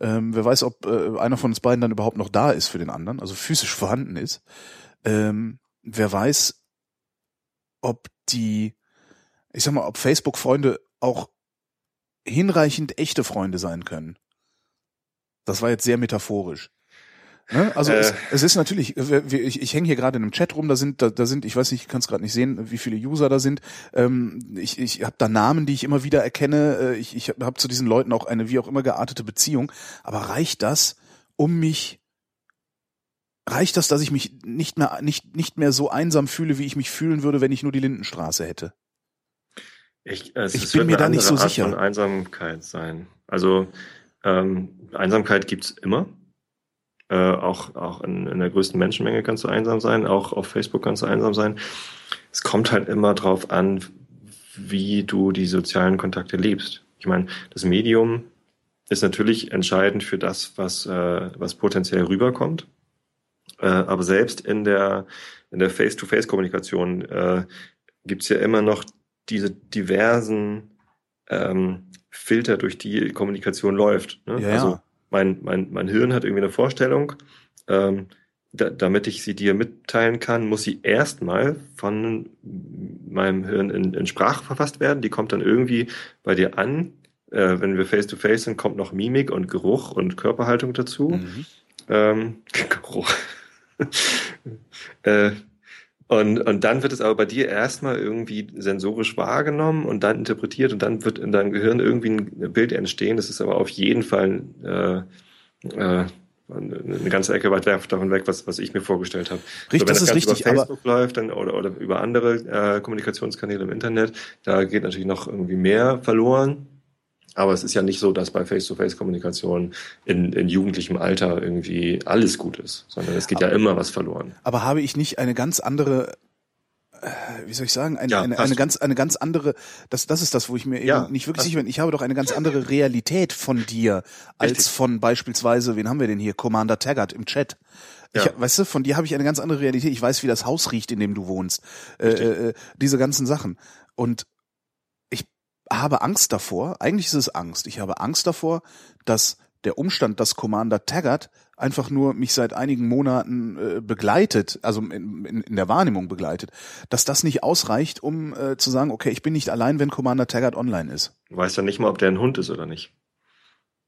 S1: Ähm, wer weiß, ob äh, einer von uns beiden dann überhaupt noch da ist für den anderen, also physisch vorhanden ist. Ähm, wer weiß, ob die, ich sag mal, ob Facebook-Freunde auch hinreichend echte Freunde sein können. Das war jetzt sehr metaphorisch. Ne? Also äh. es, es ist natürlich, ich, ich hänge hier gerade in einem Chat rum, da sind, da, da sind, ich weiß nicht, ich kann es gerade nicht sehen, wie viele User da sind. Ähm, ich ich habe da Namen, die ich immer wieder erkenne. Äh, ich ich habe hab zu diesen Leuten auch eine wie auch immer geartete Beziehung. Aber reicht das, um mich reicht das, dass ich mich nicht mehr nicht nicht mehr so einsam fühle, wie ich mich fühlen würde, wenn ich nur die Lindenstraße hätte?
S2: Ich, äh, ich bin mir da nicht so Art sicher. Von Einsamkeit sein. Also ähm, Einsamkeit gibt's immer. Äh, auch auch in, in der größten Menschenmenge kannst du einsam sein, auch auf Facebook kannst du einsam sein. Es kommt halt immer drauf an, wie du die sozialen Kontakte lebst. Ich meine, das Medium ist natürlich entscheidend für das, was, äh, was potenziell rüberkommt. Äh, aber selbst in der, in der Face-to-Face-Kommunikation äh, gibt ja immer noch diese diversen ähm, Filter, durch die Kommunikation läuft. Ne?
S1: Ja, also
S2: mein, mein, mein Hirn hat irgendwie eine Vorstellung, ähm, da, damit ich sie dir mitteilen kann, muss sie erstmal von meinem Hirn in, in Sprache verfasst werden. Die kommt dann irgendwie bei dir an. Äh, wenn wir face-to-face -face sind, kommt noch Mimik und Geruch und Körperhaltung dazu. Mhm. Ähm, *laughs* Geruch. *laughs* äh, und, und dann wird es aber bei dir erstmal irgendwie sensorisch wahrgenommen und dann interpretiert und dann wird in deinem Gehirn irgendwie ein Bild entstehen. Das ist aber auf jeden Fall äh, äh, eine ganze Ecke weit davon weg, was, was ich mir vorgestellt habe.
S1: Richtig, so, das, das ist richtig.
S2: Über Facebook läuft dann, oder, oder über andere äh, Kommunikationskanäle im Internet, da geht natürlich noch irgendwie mehr verloren. Aber es ist ja nicht so, dass bei Face-to-Face-Kommunikation in, in jugendlichem Alter irgendwie alles gut ist, sondern es geht aber, ja immer was verloren.
S1: Aber habe ich nicht eine ganz andere äh, wie soll ich sagen, eine, ja, eine, eine ganz, eine ganz andere, das, das ist das, wo ich mir ja, eben nicht wirklich sicher bin. Ich habe doch eine ganz andere Realität von dir als Richtig. von beispielsweise, wen haben wir denn hier? Commander Taggart im Chat. Ich, ja. weißt du, von dir habe ich eine ganz andere Realität. Ich weiß, wie das Haus riecht, in dem du wohnst. Äh, äh, diese ganzen Sachen. Und habe Angst davor, eigentlich ist es Angst, ich habe Angst davor, dass der Umstand, dass Commander Taggart einfach nur mich seit einigen Monaten äh, begleitet, also in, in, in, der Wahrnehmung begleitet, dass das nicht ausreicht, um äh, zu sagen, okay, ich bin nicht allein, wenn Commander Taggart online ist.
S2: Du weißt ja nicht mal, ob der ein Hund ist oder nicht.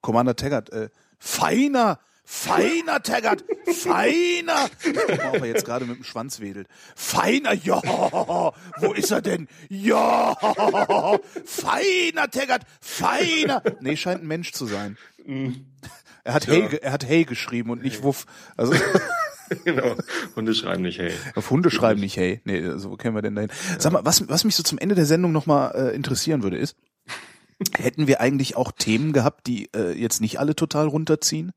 S1: Commander Taggart, äh, feiner, Feiner, Taggart, feiner. Guck mal, ob er jetzt gerade mit dem Schwanz wedelt. Feiner, ja. Wo ist er denn? Ja. Feiner, Taggart, feiner. Nee, scheint ein Mensch zu sein. Mhm. Er hat, ja. hey, er hat hey geschrieben und nicht wuff. Also. *laughs*
S2: genau. Hunde schreiben nicht hey.
S1: Auf Hunde schreiben nicht hey. Nee, also wo kennen wir denn dahin? Sag mal, was, was mich so zum Ende der Sendung nochmal äh, interessieren würde, ist, hätten wir eigentlich auch Themen gehabt, die äh, jetzt nicht alle total runterziehen?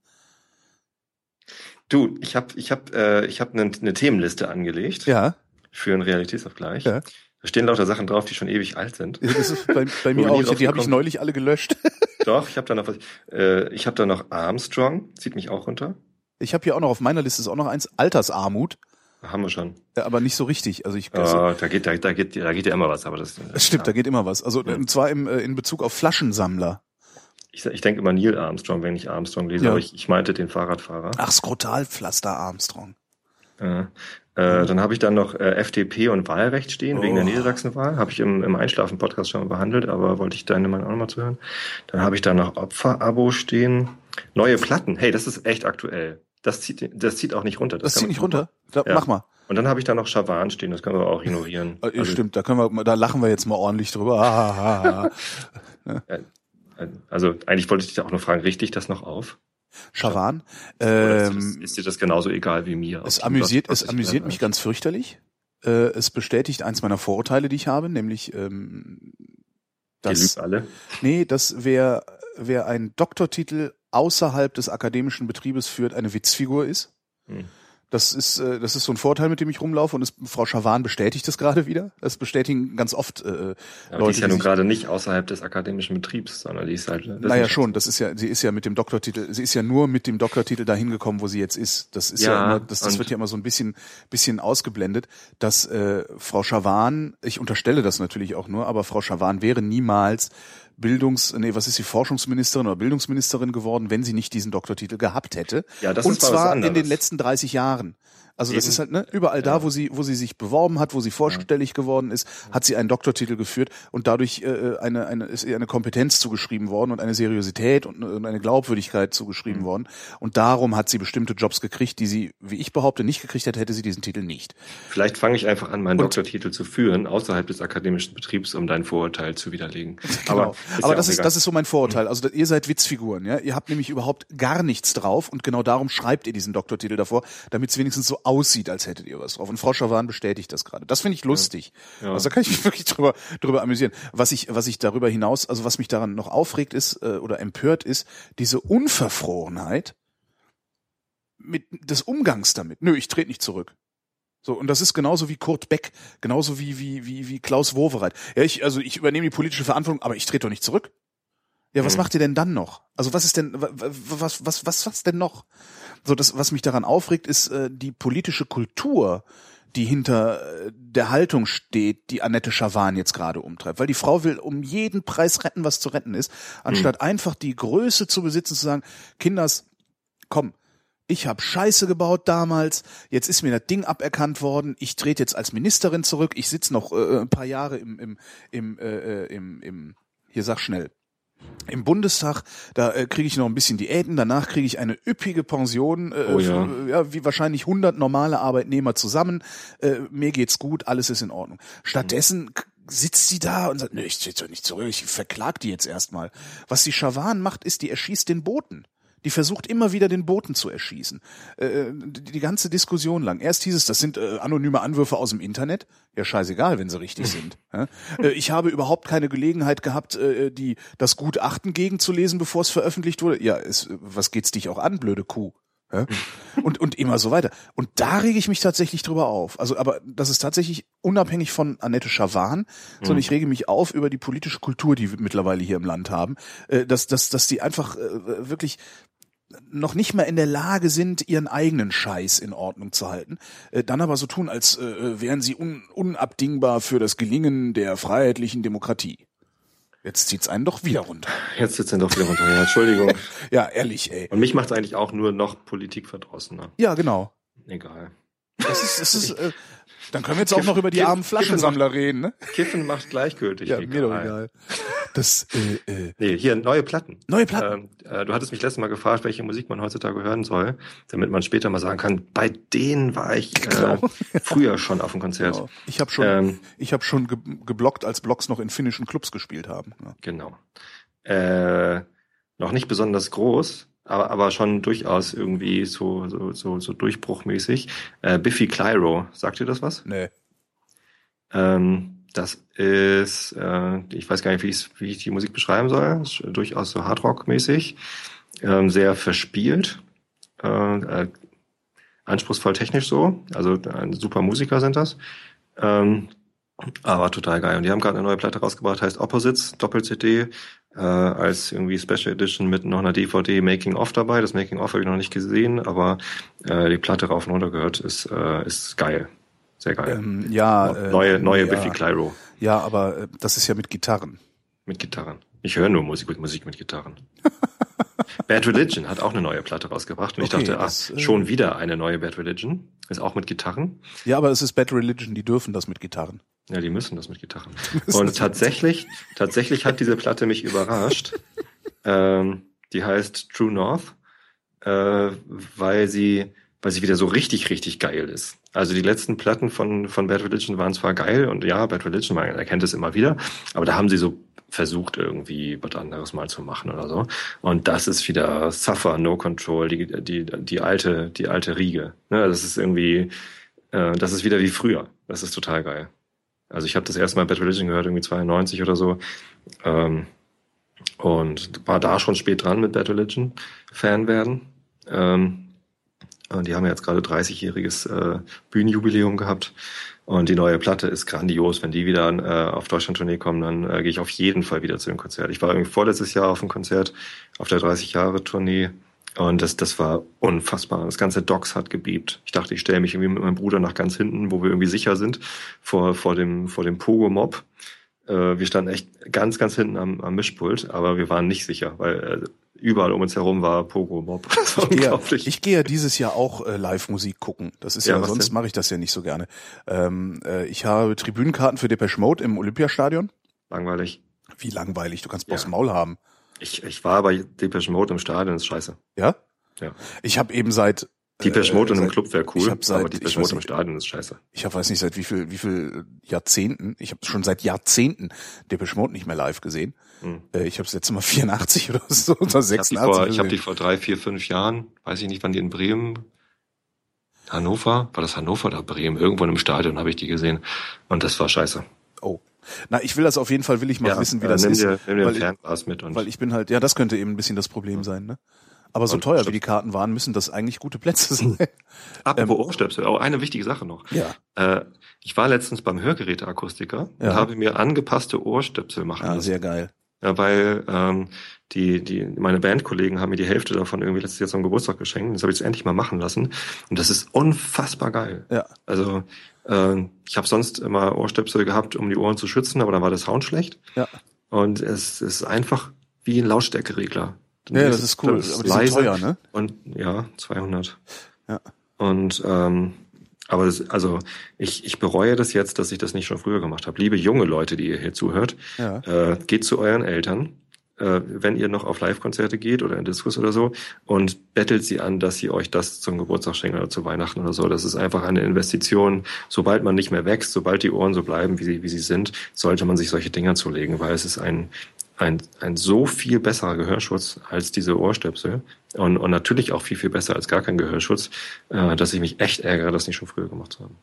S2: Du, ich habe ich hab, äh, ich hab eine, eine Themenliste angelegt.
S1: Ja.
S2: Für einen Realitätsabgleich. Ja. Da stehen lauter Sachen drauf, die schon ewig alt sind.
S1: Das ist bei, bei *laughs* mir auch. Die, die habe ich neulich alle gelöscht. *laughs*
S2: Doch, ich habe da noch was. Äh, ich habe da noch Armstrong, zieht mich auch runter.
S1: Ich habe hier auch noch auf meiner Liste ist auch noch eins Altersarmut.
S2: Haben wir schon.
S1: Ja, aber nicht so richtig. Also ich
S2: oh, da geht da, da geht da geht ja immer was, aber das.
S1: Das stimmt, ja. da geht immer was. Also ja. und zwar im, äh, in Bezug auf Flaschensammler.
S2: Ich, ich denke immer Neil Armstrong, wenn ich Armstrong lese, ja. aber ich, ich meinte den Fahrradfahrer.
S1: Ach, Skrotalpflaster Armstrong.
S2: Ja. Äh, dann habe ich dann noch äh, FDP und Wahlrecht stehen, oh. wegen der oh. Niedersachsenwahl. Habe ich im, im Einschlafen-Podcast schon mal behandelt, aber wollte ich deine Meinung auch nochmal zuhören. Dann habe ich da noch Opferabo stehen. Neue Platten. Hey, das ist echt aktuell. Das zieht, das zieht auch nicht runter.
S1: Das, das zieht nicht runter? Da, ja. Mach mal.
S2: Und dann habe ich da noch Schawan stehen, das können wir auch ignorieren.
S1: Äh, also, Stimmt, da können wir, da lachen wir jetzt mal ordentlich drüber. *laughs*
S2: ja. Also eigentlich wollte ich dich auch noch fragen, richtig das noch auf?
S1: Schawan.
S2: Ähm, ist, ist, dir das genauso egal wie mir?
S1: Es amüsiert, es amüsiert mich ganz fürchterlich. Äh, es bestätigt eins meiner Vorurteile, die ich habe, nämlich ähm,
S2: dass, alle.
S1: Nee, dass wer, wer einen Doktortitel außerhalb des akademischen Betriebes führt, eine Witzfigur ist. Hm. Das ist, äh, das ist so ein Vorteil, mit dem ich rumlaufe und es, Frau Schawan bestätigt das gerade wieder. Das bestätigen ganz oft äh,
S2: Aber Leute. Die ist ja nun gerade nicht außerhalb des akademischen Betriebs, sondern die ist halt.
S1: Naja, schon. Das ist ja, sie ist ja mit dem Doktortitel, sie ist ja nur mit dem Doktortitel dahin gekommen, wo sie jetzt ist. Das ist ja, ja immer, das, das wird ja immer so ein bisschen, bisschen ausgeblendet, dass äh, Frau Schawan, ich unterstelle das natürlich auch nur, aber Frau Schawan wäre niemals Bildungs, nee, was ist sie, Forschungsministerin oder Bildungsministerin geworden, wenn sie nicht diesen Doktortitel gehabt hätte.
S2: Ja, das
S1: Und
S2: ist
S1: zwar in den letzten 30 Jahren. Also Eben. das ist halt ne, überall ja. da, wo sie, wo sie sich beworben hat, wo sie vorstellig ja. geworden ist, hat sie einen Doktortitel geführt und dadurch äh, eine, eine ist ihr eine Kompetenz zugeschrieben worden und eine Seriosität und, und eine Glaubwürdigkeit zugeschrieben mhm. worden. Und darum hat sie bestimmte Jobs gekriegt, die sie, wie ich behaupte, nicht gekriegt hätte, hätte sie diesen Titel nicht.
S2: Vielleicht fange ich einfach an, meinen und, Doktortitel zu führen außerhalb des akademischen Betriebs, um dein Vorurteil zu widerlegen.
S1: Genau. Aber, ist Aber ja das ist das ist so mein Vorurteil. Also ihr seid Witzfiguren, ja. Ihr habt nämlich überhaupt gar nichts drauf und genau darum schreibt ihr diesen Doktortitel davor, damit es wenigstens so aussieht, als hättet ihr was drauf. Und Frau Schawan bestätigt das gerade. Das finde ich lustig. Ja. Ja. Also da kann ich mich *laughs* wirklich drüber, drüber amüsieren. Was ich, was ich darüber hinaus, also was mich daran noch aufregt ist äh, oder empört ist, diese Unverfrorenheit mit des Umgangs damit. Nö, ich trete nicht zurück. So, und das ist genauso wie Kurt Beck, genauso wie, wie, wie, wie Klaus Wowereit. Ja, ich, also ich übernehme die politische Verantwortung, aber ich trete doch nicht zurück. Ja, was mhm. macht ihr denn dann noch? Also was ist denn, was, was, was, was denn noch? So, das, was mich daran aufregt, ist äh, die politische Kultur, die hinter äh, der Haltung steht, die Annette Schawan jetzt gerade umtreibt. Weil die Frau will um jeden Preis retten, was zu retten ist, anstatt mhm. einfach die Größe zu besitzen, zu sagen, Kinders, komm, ich habe Scheiße gebaut damals, jetzt ist mir das Ding aberkannt worden, ich trete jetzt als Ministerin zurück, ich sitze noch äh, ein paar Jahre im, im, im, äh, äh im, im, hier sag schnell, im Bundestag, da äh, kriege ich noch ein bisschen Diäten, danach kriege ich eine üppige Pension, äh, oh ja. Für, ja, wie wahrscheinlich 100 normale Arbeitnehmer zusammen. Äh, mir geht's gut, alles ist in Ordnung. Stattdessen sitzt sie da und sagt, nö, ich zieh doch nicht zurück, ich verklag die jetzt erstmal. Was die Schawan macht, ist, die erschießt den Boten. Die versucht immer wieder den Boten zu erschießen. Äh, die ganze Diskussion lang. Erst hieß es, das sind äh, anonyme Anwürfe aus dem Internet. Ja, scheißegal, wenn sie richtig sind. *laughs* Ja? Äh, ich habe überhaupt keine Gelegenheit gehabt, äh, die das Gutachten gegenzulesen, bevor es veröffentlicht wurde. Ja, es, was geht's dich auch an, blöde Kuh? Ja? *laughs* Und, und immer so weiter. Und da rege ich mich tatsächlich drüber auf. Also, aber das ist tatsächlich unabhängig von Annette Schawan, mhm. sondern ich rege mich auf über die politische Kultur, die wir mittlerweile hier im Land haben, äh, dass, dass, dass die einfach äh, wirklich noch nicht mal in der Lage sind, ihren eigenen Scheiß in Ordnung zu halten, äh, dann aber so tun, als äh, wären sie un unabdingbar für das Gelingen der freiheitlichen Demokratie. Jetzt zieht's einen doch wieder runter.
S2: Jetzt zieht's einen doch wieder runter. Ja, Entschuldigung. *laughs*
S1: ja, ehrlich, ey.
S2: Und mich macht's eigentlich auch nur noch politikverdrossener.
S1: Ja, genau.
S2: Egal.
S1: Das ist, das ist, äh, dann können wir jetzt auch noch über die Kiffen, armen Flaschensammler
S2: Kiffen
S1: reden, ne?
S2: Kiffen macht gleichgültig.
S1: Ja, egal. mir doch egal. Das,
S2: äh, äh. Nee, hier neue Platten.
S1: Neue Platten.
S2: Ähm, äh, du hattest mich letztes Mal gefragt, welche Musik man heutzutage hören soll, damit man später mal sagen kann, bei denen war ich äh, genau. früher schon auf dem Konzert. Genau.
S1: Ich habe schon, ähm, ich habe schon ge geblockt, als Blocks noch in finnischen Clubs gespielt haben.
S2: Ja. Genau. Äh, noch nicht besonders groß, aber, aber schon durchaus irgendwie so, so, so, so durchbruchmäßig. Äh, Biffy Clyro, sagt ihr das was?
S1: Nee.
S2: Ähm, das ist, äh, ich weiß gar nicht, wie, ich, wie ich die Musik beschreiben soll. Ist durchaus so Hardrock-mäßig, ähm, sehr verspielt, äh, äh, anspruchsvoll technisch so. Also ein super Musiker sind das. Ähm, aber total geil. Und die haben gerade eine neue Platte rausgebracht, heißt Opposites, Doppel-CD. Äh, als irgendwie Special Edition mit noch einer DVD Making of dabei. Das Making of habe ich noch nicht gesehen, aber äh, die Platte rauf und runter gehört, ist, äh, ist geil. Sehr geil.
S1: Ähm, ja,
S2: neue,
S1: äh,
S2: neue
S1: ja.
S2: Biffy Clyro
S1: Ja, aber äh, das ist ja mit Gitarren.
S2: mit Gitarren. Ich höre nur Musik, Musik mit Gitarren. *laughs* Bad Religion hat auch eine neue Platte rausgebracht und ich
S1: Okay,
S2: dachte, ach,
S1: das, äh,
S2: schon wieder eine neue Bad Religion. Ist auch mit Gitarren.
S1: Ja, aber es ist Bad Religion, die dürfen das mit Gitarren.
S2: Ja, die müssen das mit Gitarren. *laughs* Und tatsächlich, tatsächlich hat diese Platte mich überrascht. *laughs* ähm, die heißt True North, äh, weil sie, weil sie wieder so richtig, richtig geil ist. Also die letzten Platten von, von Bad Religion waren zwar geil und ja, Bad Religion, man erkennt es immer wieder, aber da haben sie so versucht, irgendwie was anderes mal zu machen oder so. Und das ist wieder Suffer, No Control, die, die, die alte, die alte Riege. Ne, das ist irgendwie, äh, das ist wieder wie früher. Das ist total geil. Also ich habe das erste Mal Bad Religion gehört, irgendwie 92 oder so. Ähm, und war da schon spät dran mit Bad Religion Fan werden. Ähm, und die haben jetzt gerade 30-jähriges äh, Bühnenjubiläum gehabt. Und die neue Platte ist grandios. Wenn die wieder äh, auf Deutschland-Tournee kommen, dann äh, gehe ich auf jeden Fall wieder zu dem Konzert. Ich war irgendwie vorletztes Jahr auf dem Konzert, auf der 30-Jahre-Tournee. Und das, das war unfassbar. Das ganze Docks hat gebiebt. Ich dachte, ich stelle mich irgendwie mit meinem Bruder nach ganz hinten, wo wir irgendwie sicher sind, vor, vor dem, vor dem Pogo-Mob. Äh, wir standen echt ganz, ganz hinten am, am Mischpult, aber wir waren nicht sicher, weil äh, überall um uns herum war Pogo-Mob. *laughs* Das war
S1: Ich gehe,
S2: unglaublich.
S1: ich gehe ja dieses Jahr auch äh, Live-Musik gucken. Das ist ja,
S2: Ja,
S1: sonst mache ich das ja nicht so gerne. Ähm, äh, ich habe Tribünenkarten für Depeche Mode im Olympiastadion.
S2: Langweilig.
S1: Wie langweilig, du kannst
S2: Ja.
S1: Boss Maul haben.
S2: Ich, ich war bei Depeche Mode im Stadion, ist scheiße.
S1: Ja?
S2: Ja.
S1: Ich habe eben seit
S2: Depeche Mode in einem Club wäre
S1: ich
S2: cool,
S1: hab seit-
S2: aber
S1: ich
S2: Depeche
S1: weiß
S2: Mode im. Stadion ist scheiße.
S1: ich habe weiß nicht seit wie viel wie viel Jahrzehnten, ich habe schon seit Jahrzehnten Depeche Mode nicht mehr live gesehen.
S2: Hm.
S1: Äh, ich habe das letzte Mal 84 oder so oder
S2: Ich habe
S1: 86
S2: die, vor, ich hab die vor drei, vier, fünf Jahren, weiß ich nicht, wann die in Bremen, Hannover, war das Hannover oder Bremen? Irgendwo in einem Stadion habe ich die gesehen und das war scheiße.
S1: Oh. Na, ich will das auf jeden Fall will ich mal wissen, wie
S2: äh,
S1: das
S2: nimm
S1: ist,
S2: Dir, nimm dir ein
S1: weil, ich,
S2: Fernglas mit und
S1: weil ich bin halt ja, das könnte eben ein bisschen das Problem sein, ne? Aber so
S2: Und
S1: teuer wie
S2: stimmt.
S1: die Karten waren, müssen das eigentlich gute Plätze *laughs* sein.
S2: Apropos Ohrstöpsel, auch eine wichtige Sache noch.
S1: ja.
S2: Äh, ich war letztens beim Hörgeräteakustiker
S1: Ja.
S2: und habe mir angepasste Ohrstöpsel machen
S1: Ja,
S2: lassen.
S1: sehr geil.
S2: Ja, weil ähm, die, die, meine Bandkollegen haben mir die Hälfte davon irgendwie letztes Jahr zum Geburtstag geschenkt. Das habe ich jetzt endlich mal machen lassen. Und das ist unfassbar geil.
S1: Ja.
S2: Also äh, ich habe sonst immer Ohrstöpsel gehabt, um die Ohren zu schützen, aber dann war der Sound schlecht.
S1: Ja.
S2: Und es ist einfach wie ein Lautstärkeregler.
S1: Ja, das ist cool.
S2: Das
S1: Aber die sind
S2: leise
S1: teuer, ne?
S2: Und ja, 200.
S1: Ja.
S2: Und ähm, aber das, also ich, ich bereue das jetzt, dass ich das nicht schon früher gemacht habe. Liebe junge Leute, die ihr hier zuhört,
S1: Ja.
S2: äh, geht zu euren Eltern, äh, wenn ihr noch auf Live-Konzerte geht oder in Diskus oder so und bettelt sie an, dass sie euch das zum Geburtstag schenken oder zu Weihnachten oder so. Das ist einfach eine Investition. Sobald man nicht mehr wächst, sobald die Ohren so bleiben, wie sie, wie sie sind, sollte man sich solche Dinger zulegen, weil es ist ein, ein, ein so viel besserer Gehörschutz als diese Ohrstöpsel und, und natürlich auch viel, viel besser als gar kein Gehörschutz, äh, dass ich mich echt ärgere, das nicht schon früher gemacht zu haben.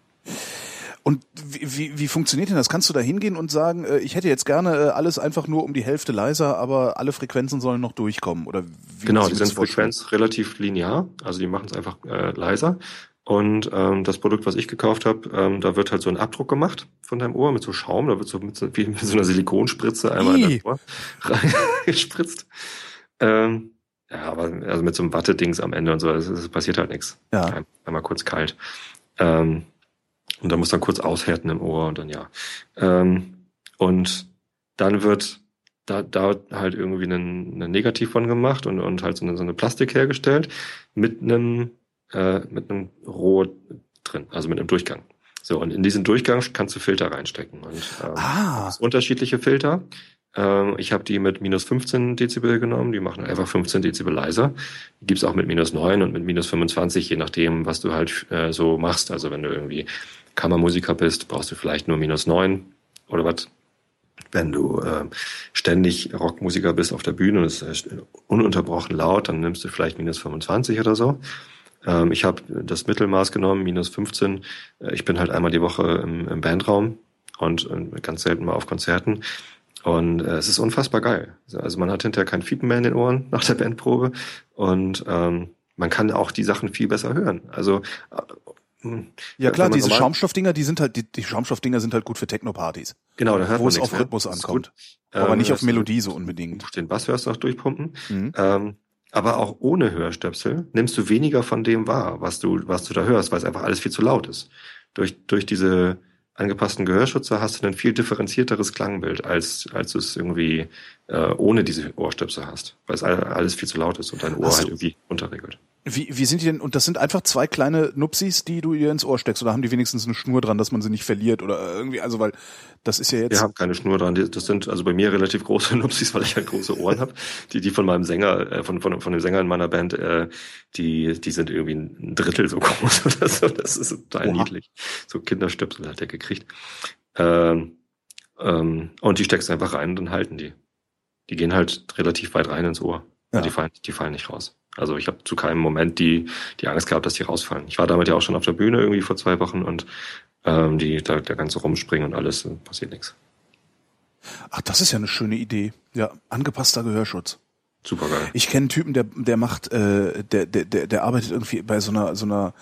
S1: Und wie, wie, wie funktioniert denn das? Kannst du da hingehen und sagen, äh, ich hätte jetzt gerne äh, alles einfach nur um die Hälfte leiser, aber alle Frequenzen sollen noch durchkommen? Oder wie
S2: Genau, die sind? Frequenz relativ linear, also die machen es einfach äh, leiser. Und ähm, das Produkt, was ich gekauft habe, ähm, da wird halt so ein Abdruck gemacht von deinem Ohr mit so Schaum, da wird so mit so, wie mit so einer Silikonspritze einmal in dein Ohr *laughs* reingespritzt. Ähm, ja, aber also mit so einem Wattedings am Ende und so, es, passiert halt nichts.
S1: Ja.
S2: Ein, einmal kurz kalt. Ähm, und dann muss dann kurz aushärten im Ohr und dann ja. Ähm, und dann wird da, da halt irgendwie ein, ein Negativ von gemacht und, und halt so eine, so eine Plastik hergestellt mit einem, äh, mit einem Rohr drin, also mit einem Durchgang. So, und in diesen Durchgang kannst du Filter reinstecken. Und ähm,
S1: Ah,
S2: unterschiedliche Filter. Ähm, ich habe die mit minus 15 Dezibel genommen, die machen einfach 15 Dezibel leiser. Die gibt's auch mit minus 9 und mit minus 25, je nachdem, was du halt äh, so machst. Also wenn du irgendwie Kammermusiker bist, brauchst du vielleicht nur minus 9 oder was. Wenn du äh, ständig Rockmusiker bist auf der Bühne und es ist ununterbrochen laut, dann nimmst du vielleicht minus 25 oder so. Ähm, ich habe das Mittelmaß genommen, minus 15. Äh, Ich bin halt einmal die Woche im, im Bandraum und, ganz selten mal auf Konzerten. Und äh, es ist unfassbar geil. Also man hat hinterher kein Fiepen mehr in den Ohren *laughs* nach der Bandprobe und ähm, man kann auch die Sachen viel besser hören. Also äh, Hm.
S1: Ja klar, diese Schaumstoffdinger, die sind halt, die, die Schaumstoffdinger sind halt gut für Techno-Partys,
S2: Genau, da hört
S1: wo
S2: man
S1: es auf. Rhythmus ankommt. Aber
S2: Ähm,
S1: nicht auf Melodie so unbedingt.
S2: Den Bass hörst du auch durchpumpen.
S1: Mhm.
S2: Ähm, aber auch ohne Hörstöpsel nimmst du weniger von dem wahr, was du, was du da hörst, weil es einfach alles viel zu laut ist. Durch, durch diese angepassten Gehörschützer hast du ein viel differenzierteres Klangbild, als, als du es irgendwie äh, ohne diese Ohrstöpsel hast, weil es all- alles viel zu laut ist und dein Ohr halt irgendwie unterregelt.
S1: Wie, wie sind die denn, und das sind einfach zwei kleine Nupsis, die du ihr ins Ohr steckst, oder haben die wenigstens eine Schnur dran, dass man sie nicht verliert, oder irgendwie, also weil, das ist ja jetzt,
S2: Wir haben keine Schnur dran. Das sind also bei mir relativ große *laughs* Nupsis, weil ich halt große Ohren habe. Die, die von meinem Sänger, äh, von, von, von dem Sänger in meiner Band, äh, die, die sind irgendwie ein Drittel so *laughs* groß oder so. Das ist total
S1: Oha.
S2: niedlich. So Kinderstöpsel hat er gekriegt. Ähm, ähm, und die steckst du einfach rein und dann halten die. Die gehen halt relativ weit rein ins Ohr.
S1: Ja.
S2: Die, fallen, die fallen nicht raus. Also ich habe zu keinem Moment die, die Angst gehabt, dass die rausfallen. Ich war damit ja auch schon auf der Bühne irgendwie vor zwei Wochen und ähm, die, da, der ganze Rumspringen und alles, äh, passiert nichts.
S1: ach, das ist ja eine schöne Idee. Ja, angepasster Gehörschutz.
S2: Super geil.
S1: Ich kenne einen Typen, der, der macht, äh, der, der, der, der arbeitet irgendwie bei so einer, so einer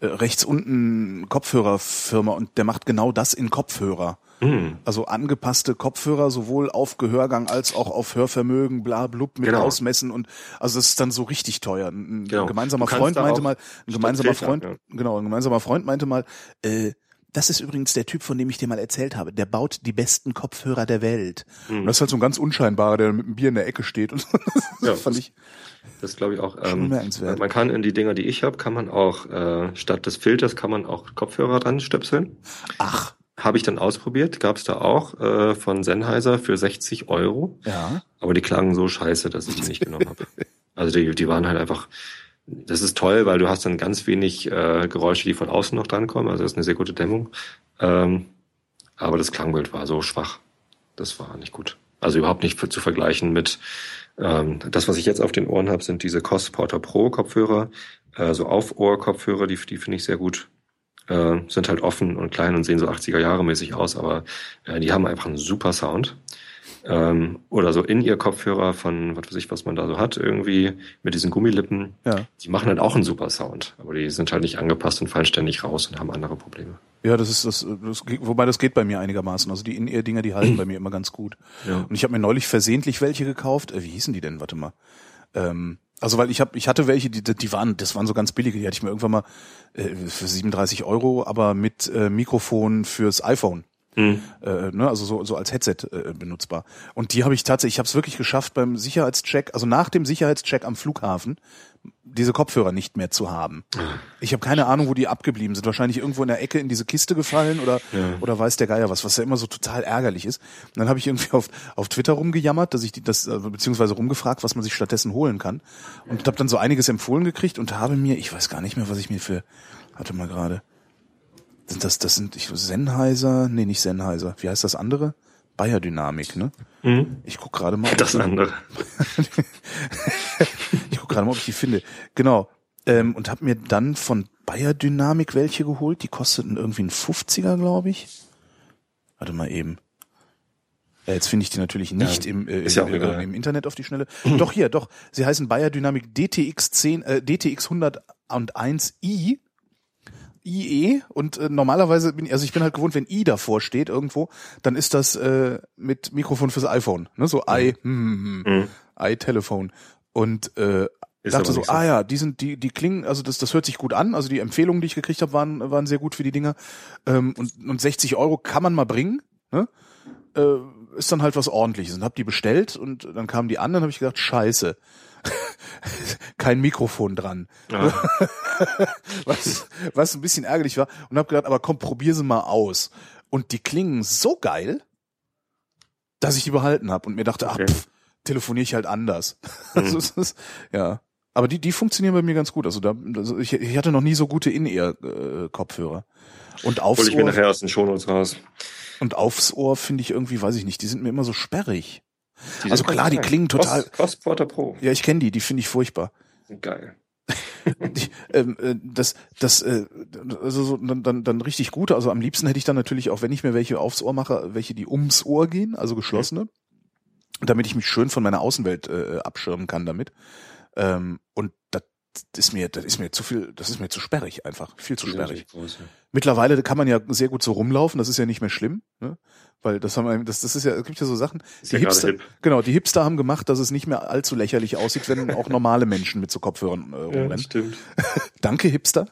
S1: rechts unten Kopfhörerfirma und der macht genau das in Kopfhörer.
S2: Hm.
S1: Also angepasste Kopfhörer sowohl auf Gehörgang als auch auf Hörvermögen, bla blub mit
S2: Genau.
S1: ausmessen und also das ist dann so richtig teuer. Ein,
S2: Genau.
S1: gemeinsamer Freund meinte mal, ein gemeinsamer Freund,
S2: ja.
S1: genau, ein gemeinsamer Freund meinte mal, äh, das ist übrigens der Typ, von dem ich dir mal erzählt habe. Der baut die besten Kopfhörer der Welt.
S2: Hm.
S1: Und das ist halt so ein ganz unscheinbarer, der mit einem Bier in der Ecke steht und so. Das
S2: Ja, *laughs*
S1: fand ich.
S2: Das glaube ich auch. Ähm, man kann in die Dinger, die ich habe, kann man auch äh, statt des Filters kann man auch Kopfhörer dran stöpseln.
S1: Ach,
S2: Habe ich dann ausprobiert, gab es da auch äh, von Sennheiser für 60 Euro.
S1: ja.
S2: Aber die klangen so scheiße, dass ich die nicht genommen habe. *laughs* Also die, die waren halt einfach. Das ist toll, weil du hast dann ganz wenig äh, Geräusche, die von außen noch drankommen. Also das ist eine sehr gute Dämmung. Ähm, aber das Klangbild war so schwach. Das war nicht gut. Also überhaupt nicht für, zu vergleichen mit ähm, das, was ich jetzt auf den Ohren habe, sind diese COS Porter Pro Kopfhörer, äh, so Auf-Ohr-Kopfhörer, die, die finde ich sehr gut. Äh, sind halt offen und klein und sehen so 80er Jahre mäßig aus, aber äh, die haben einfach einen super Sound. Ähm, oder so in ihr Kopfhörer von, was weiß ich, was man da so hat, irgendwie mit diesen Gummilippen.
S1: Ja.
S2: Die machen halt auch einen super Sound, aber die sind halt nicht angepasst und fallen ständig raus und haben andere Probleme.
S1: Ja, das ist das, das wobei das geht bei mir einigermaßen. Also die In-Ear-Dinger, die halten *clears throat* bei mir immer ganz gut.
S2: Ja.
S1: Und ich habe mir neulich versehentlich welche gekauft. Äh, wie hießen die denn? Warte mal. Ähm, also weil ich habe, ich hatte welche, die, die waren, das waren so ganz billige, die hatte ich mir irgendwann mal äh, für 37 Euro, aber mit äh, Mikrofon fürs iPhone.
S2: Hm.
S1: Äh, ne, also so, so als Headset äh, benutzbar. Und die habe ich tatsächlich, ich habe es wirklich geschafft beim Sicherheitscheck, also nach dem Sicherheitscheck am Flughafen, diese Kopfhörer nicht mehr zu haben. Ich habe keine Ahnung, wo die abgeblieben sind. Wahrscheinlich irgendwo in der Ecke in diese Kiste gefallen oder
S2: Ja.
S1: oder weiß der Geier was, was ja immer so total ärgerlich ist. Und dann habe ich irgendwie auf, auf Twitter rumgejammert, dass ich die, das also beziehungsweise rumgefragt, was man sich stattdessen holen kann und habe dann so einiges empfohlen gekriegt und habe mir, ich weiß gar nicht mehr, was ich mir für hatte mal gerade. Sind das das sind ich Sennheiser, nee, nicht Sennheiser. Wie heißt das andere? Bayer Dynamik, ne?
S2: Hm.
S1: Ich guck gerade mal.
S2: Das
S1: ich-
S2: andere. *laughs*
S1: ich guck gerade mal, ob ich die finde. Genau. Ähm, und habe mir dann von Bayer Dynamik welche geholt. Die kosteten irgendwie einen 50er, glaube ich. Warte mal eben. Ja, jetzt finde ich die natürlich nicht
S2: Ja,
S1: im, äh, im, äh, im Internet auf die Schnelle. doch hier, doch. Sie heißen Bayer Dynamic DTX 10, äh, DTX 101i. IE und äh, normalerweise bin ich, also ich bin halt gewohnt, wenn I davor steht irgendwo, dann ist das äh, mit Mikrofon fürs iPhone, ne, so i, hm, hm, hm,
S2: Hm.
S1: i-Telefon und äh,
S2: Ist
S1: dachte so,
S2: so.
S1: ah ja, die sind, die, die klingen, also das, das hört sich gut an. Also die Empfehlungen, die ich gekriegt habe, waren, waren sehr gut für die Dinger. Ähm, und, und 60 Euro kann man mal bringen. Ne? Äh, ist dann halt was ordentliches. Und hab die bestellt und dann kamen die an, dann habe ich gedacht, scheiße. *laughs* Kein Mikrofon dran.
S2: Ah, *laughs*
S1: Was, was ein bisschen ärgerlich war. Und hab gedacht, aber komm, probier sie mal aus. Und die klingen so geil, dass ich die behalten habe und mir dachte,
S2: Okay.
S1: ah, pff, telefoniere ich halt anders. *laughs*
S2: Hm.
S1: Also ist, ja. Aber die, die funktionieren bei mir ganz gut. Also da, also ich, ich hatte noch nie so gute In-Ear-Kopfhörer. Und aufs
S2: hol ich mir
S1: Ohr,
S2: nachher aus den Shownotes raus.
S1: und aufs Ohr finde ich irgendwie, weiß ich nicht, die sind mir immer so sperrig.
S2: Die
S1: Also klar, die
S2: geil.
S1: klingen total-
S2: Cos, Cos Porter Pro.
S1: Ja, ich kenne die, die finde ich furchtbar.
S2: Geil. *laughs*
S1: Die, ähm, äh, das, das, äh, also so, dann, dann, richtig gute. Also am liebsten hätte ich dann natürlich auch, wenn ich mir welche aufs Ohr mache, welche, die ums Ohr gehen, also geschlossene, damit ich mich schön von meiner Außenwelt äh, abschirmen kann damit. Ähm, und das ist mir, das ist mir zu viel, das ist mir zu sperrig einfach, viel zu sperrig.
S2: groß, ja.
S1: Mittlerweile kann man ja sehr gut so rumlaufen, das ist ja nicht mehr schlimm, ne? Weil das haben wir, das, das ist ja, es gibt ja so Sachen.
S2: Ist
S1: die
S2: ja
S1: Hipster,
S2: hip.
S1: genau, die Hipster haben gemacht, dass es nicht mehr allzu lächerlich aussieht, wenn auch normale Menschen mit so Kopfhörern äh,
S2: Ja,
S1: rumrennen.
S2: stimmt. *laughs*
S1: Danke, Hipster.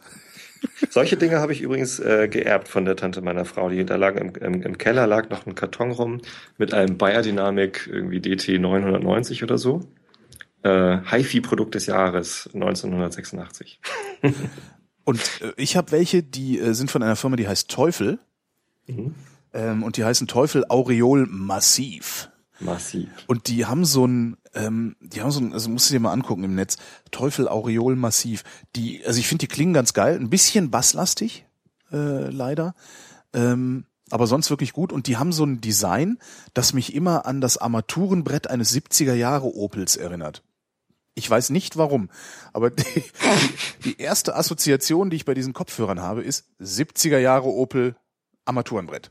S2: Solche Dinge habe ich übrigens äh, geerbt von der Tante meiner Frau. Die, da lag im, im, im Keller lag noch ein Karton rum mit einem Bayer Dynamic irgendwie DT 990 oder so. Äh, HiFi-Produkt des Jahres 1986. *laughs*
S1: Und äh, ich habe welche, die äh, sind von einer Firma, die heißt Teufel.
S2: Mhm.
S1: Ähm, und die heißen Teufel Aureol Massiv.
S2: Massiv.
S1: Und die haben so ein, ähm, die haben so ein, also musst du dir mal angucken im Netz, Teufel Aureol Massiv. Die, also ich finde, die klingen ganz geil, ein bisschen basslastig, äh, leider. Ähm, aber sonst wirklich gut. Und die haben so ein Design, das mich immer an das Armaturenbrett eines 70er Jahre Opels erinnert. Ich weiß nicht warum, aber die, die, erste Assoziation, die ich bei diesen Kopfhörern habe, ist 70er Jahre Opel Armaturenbrett.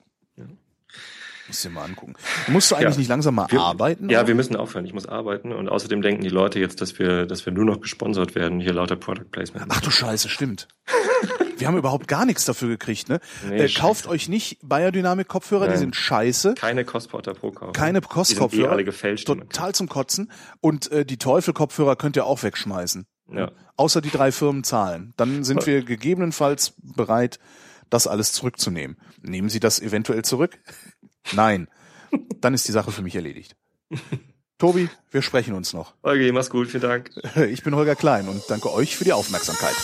S1: Musst du dir mal angucken. Musst du eigentlich
S2: Ja.
S1: nicht langsam mal
S2: Wir-
S1: arbeiten?
S2: Ja,
S1: oder?
S2: wir müssen aufhören. Ich muss arbeiten und außerdem denken die Leute jetzt, dass wir, dass wir nur noch gesponsert werden. Hier lauter Product Placement.
S1: Ach du Scheiße, stimmt. *laughs* Wir haben überhaupt gar nichts dafür gekriegt, ne?
S2: Nee,
S1: äh, kauft euch nicht Biodynamic Kopfhörer, die sind scheiße.
S2: Keine Cosporter Pro kaufen.
S1: Keine
S2: Die sind eh
S1: Kost-Kopfhörer.
S2: alle gefälscht.
S1: Total zum Kotzen. Und äh, die Teufel-Kopfhörer könnt ihr auch wegschmeißen.
S2: Ja.
S1: Außer die drei Firmen zahlen. Dann sind *laughs* wir gegebenenfalls bereit, das alles zurückzunehmen. Nehmen Sie das eventuell zurück? *laughs* Nein. Dann ist die Sache für mich erledigt. *laughs* Tobi, wir sprechen uns noch.
S2: Okay, mach's gut. Vielen Dank.
S1: Ich bin Holger Klein und danke euch für die Aufmerksamkeit.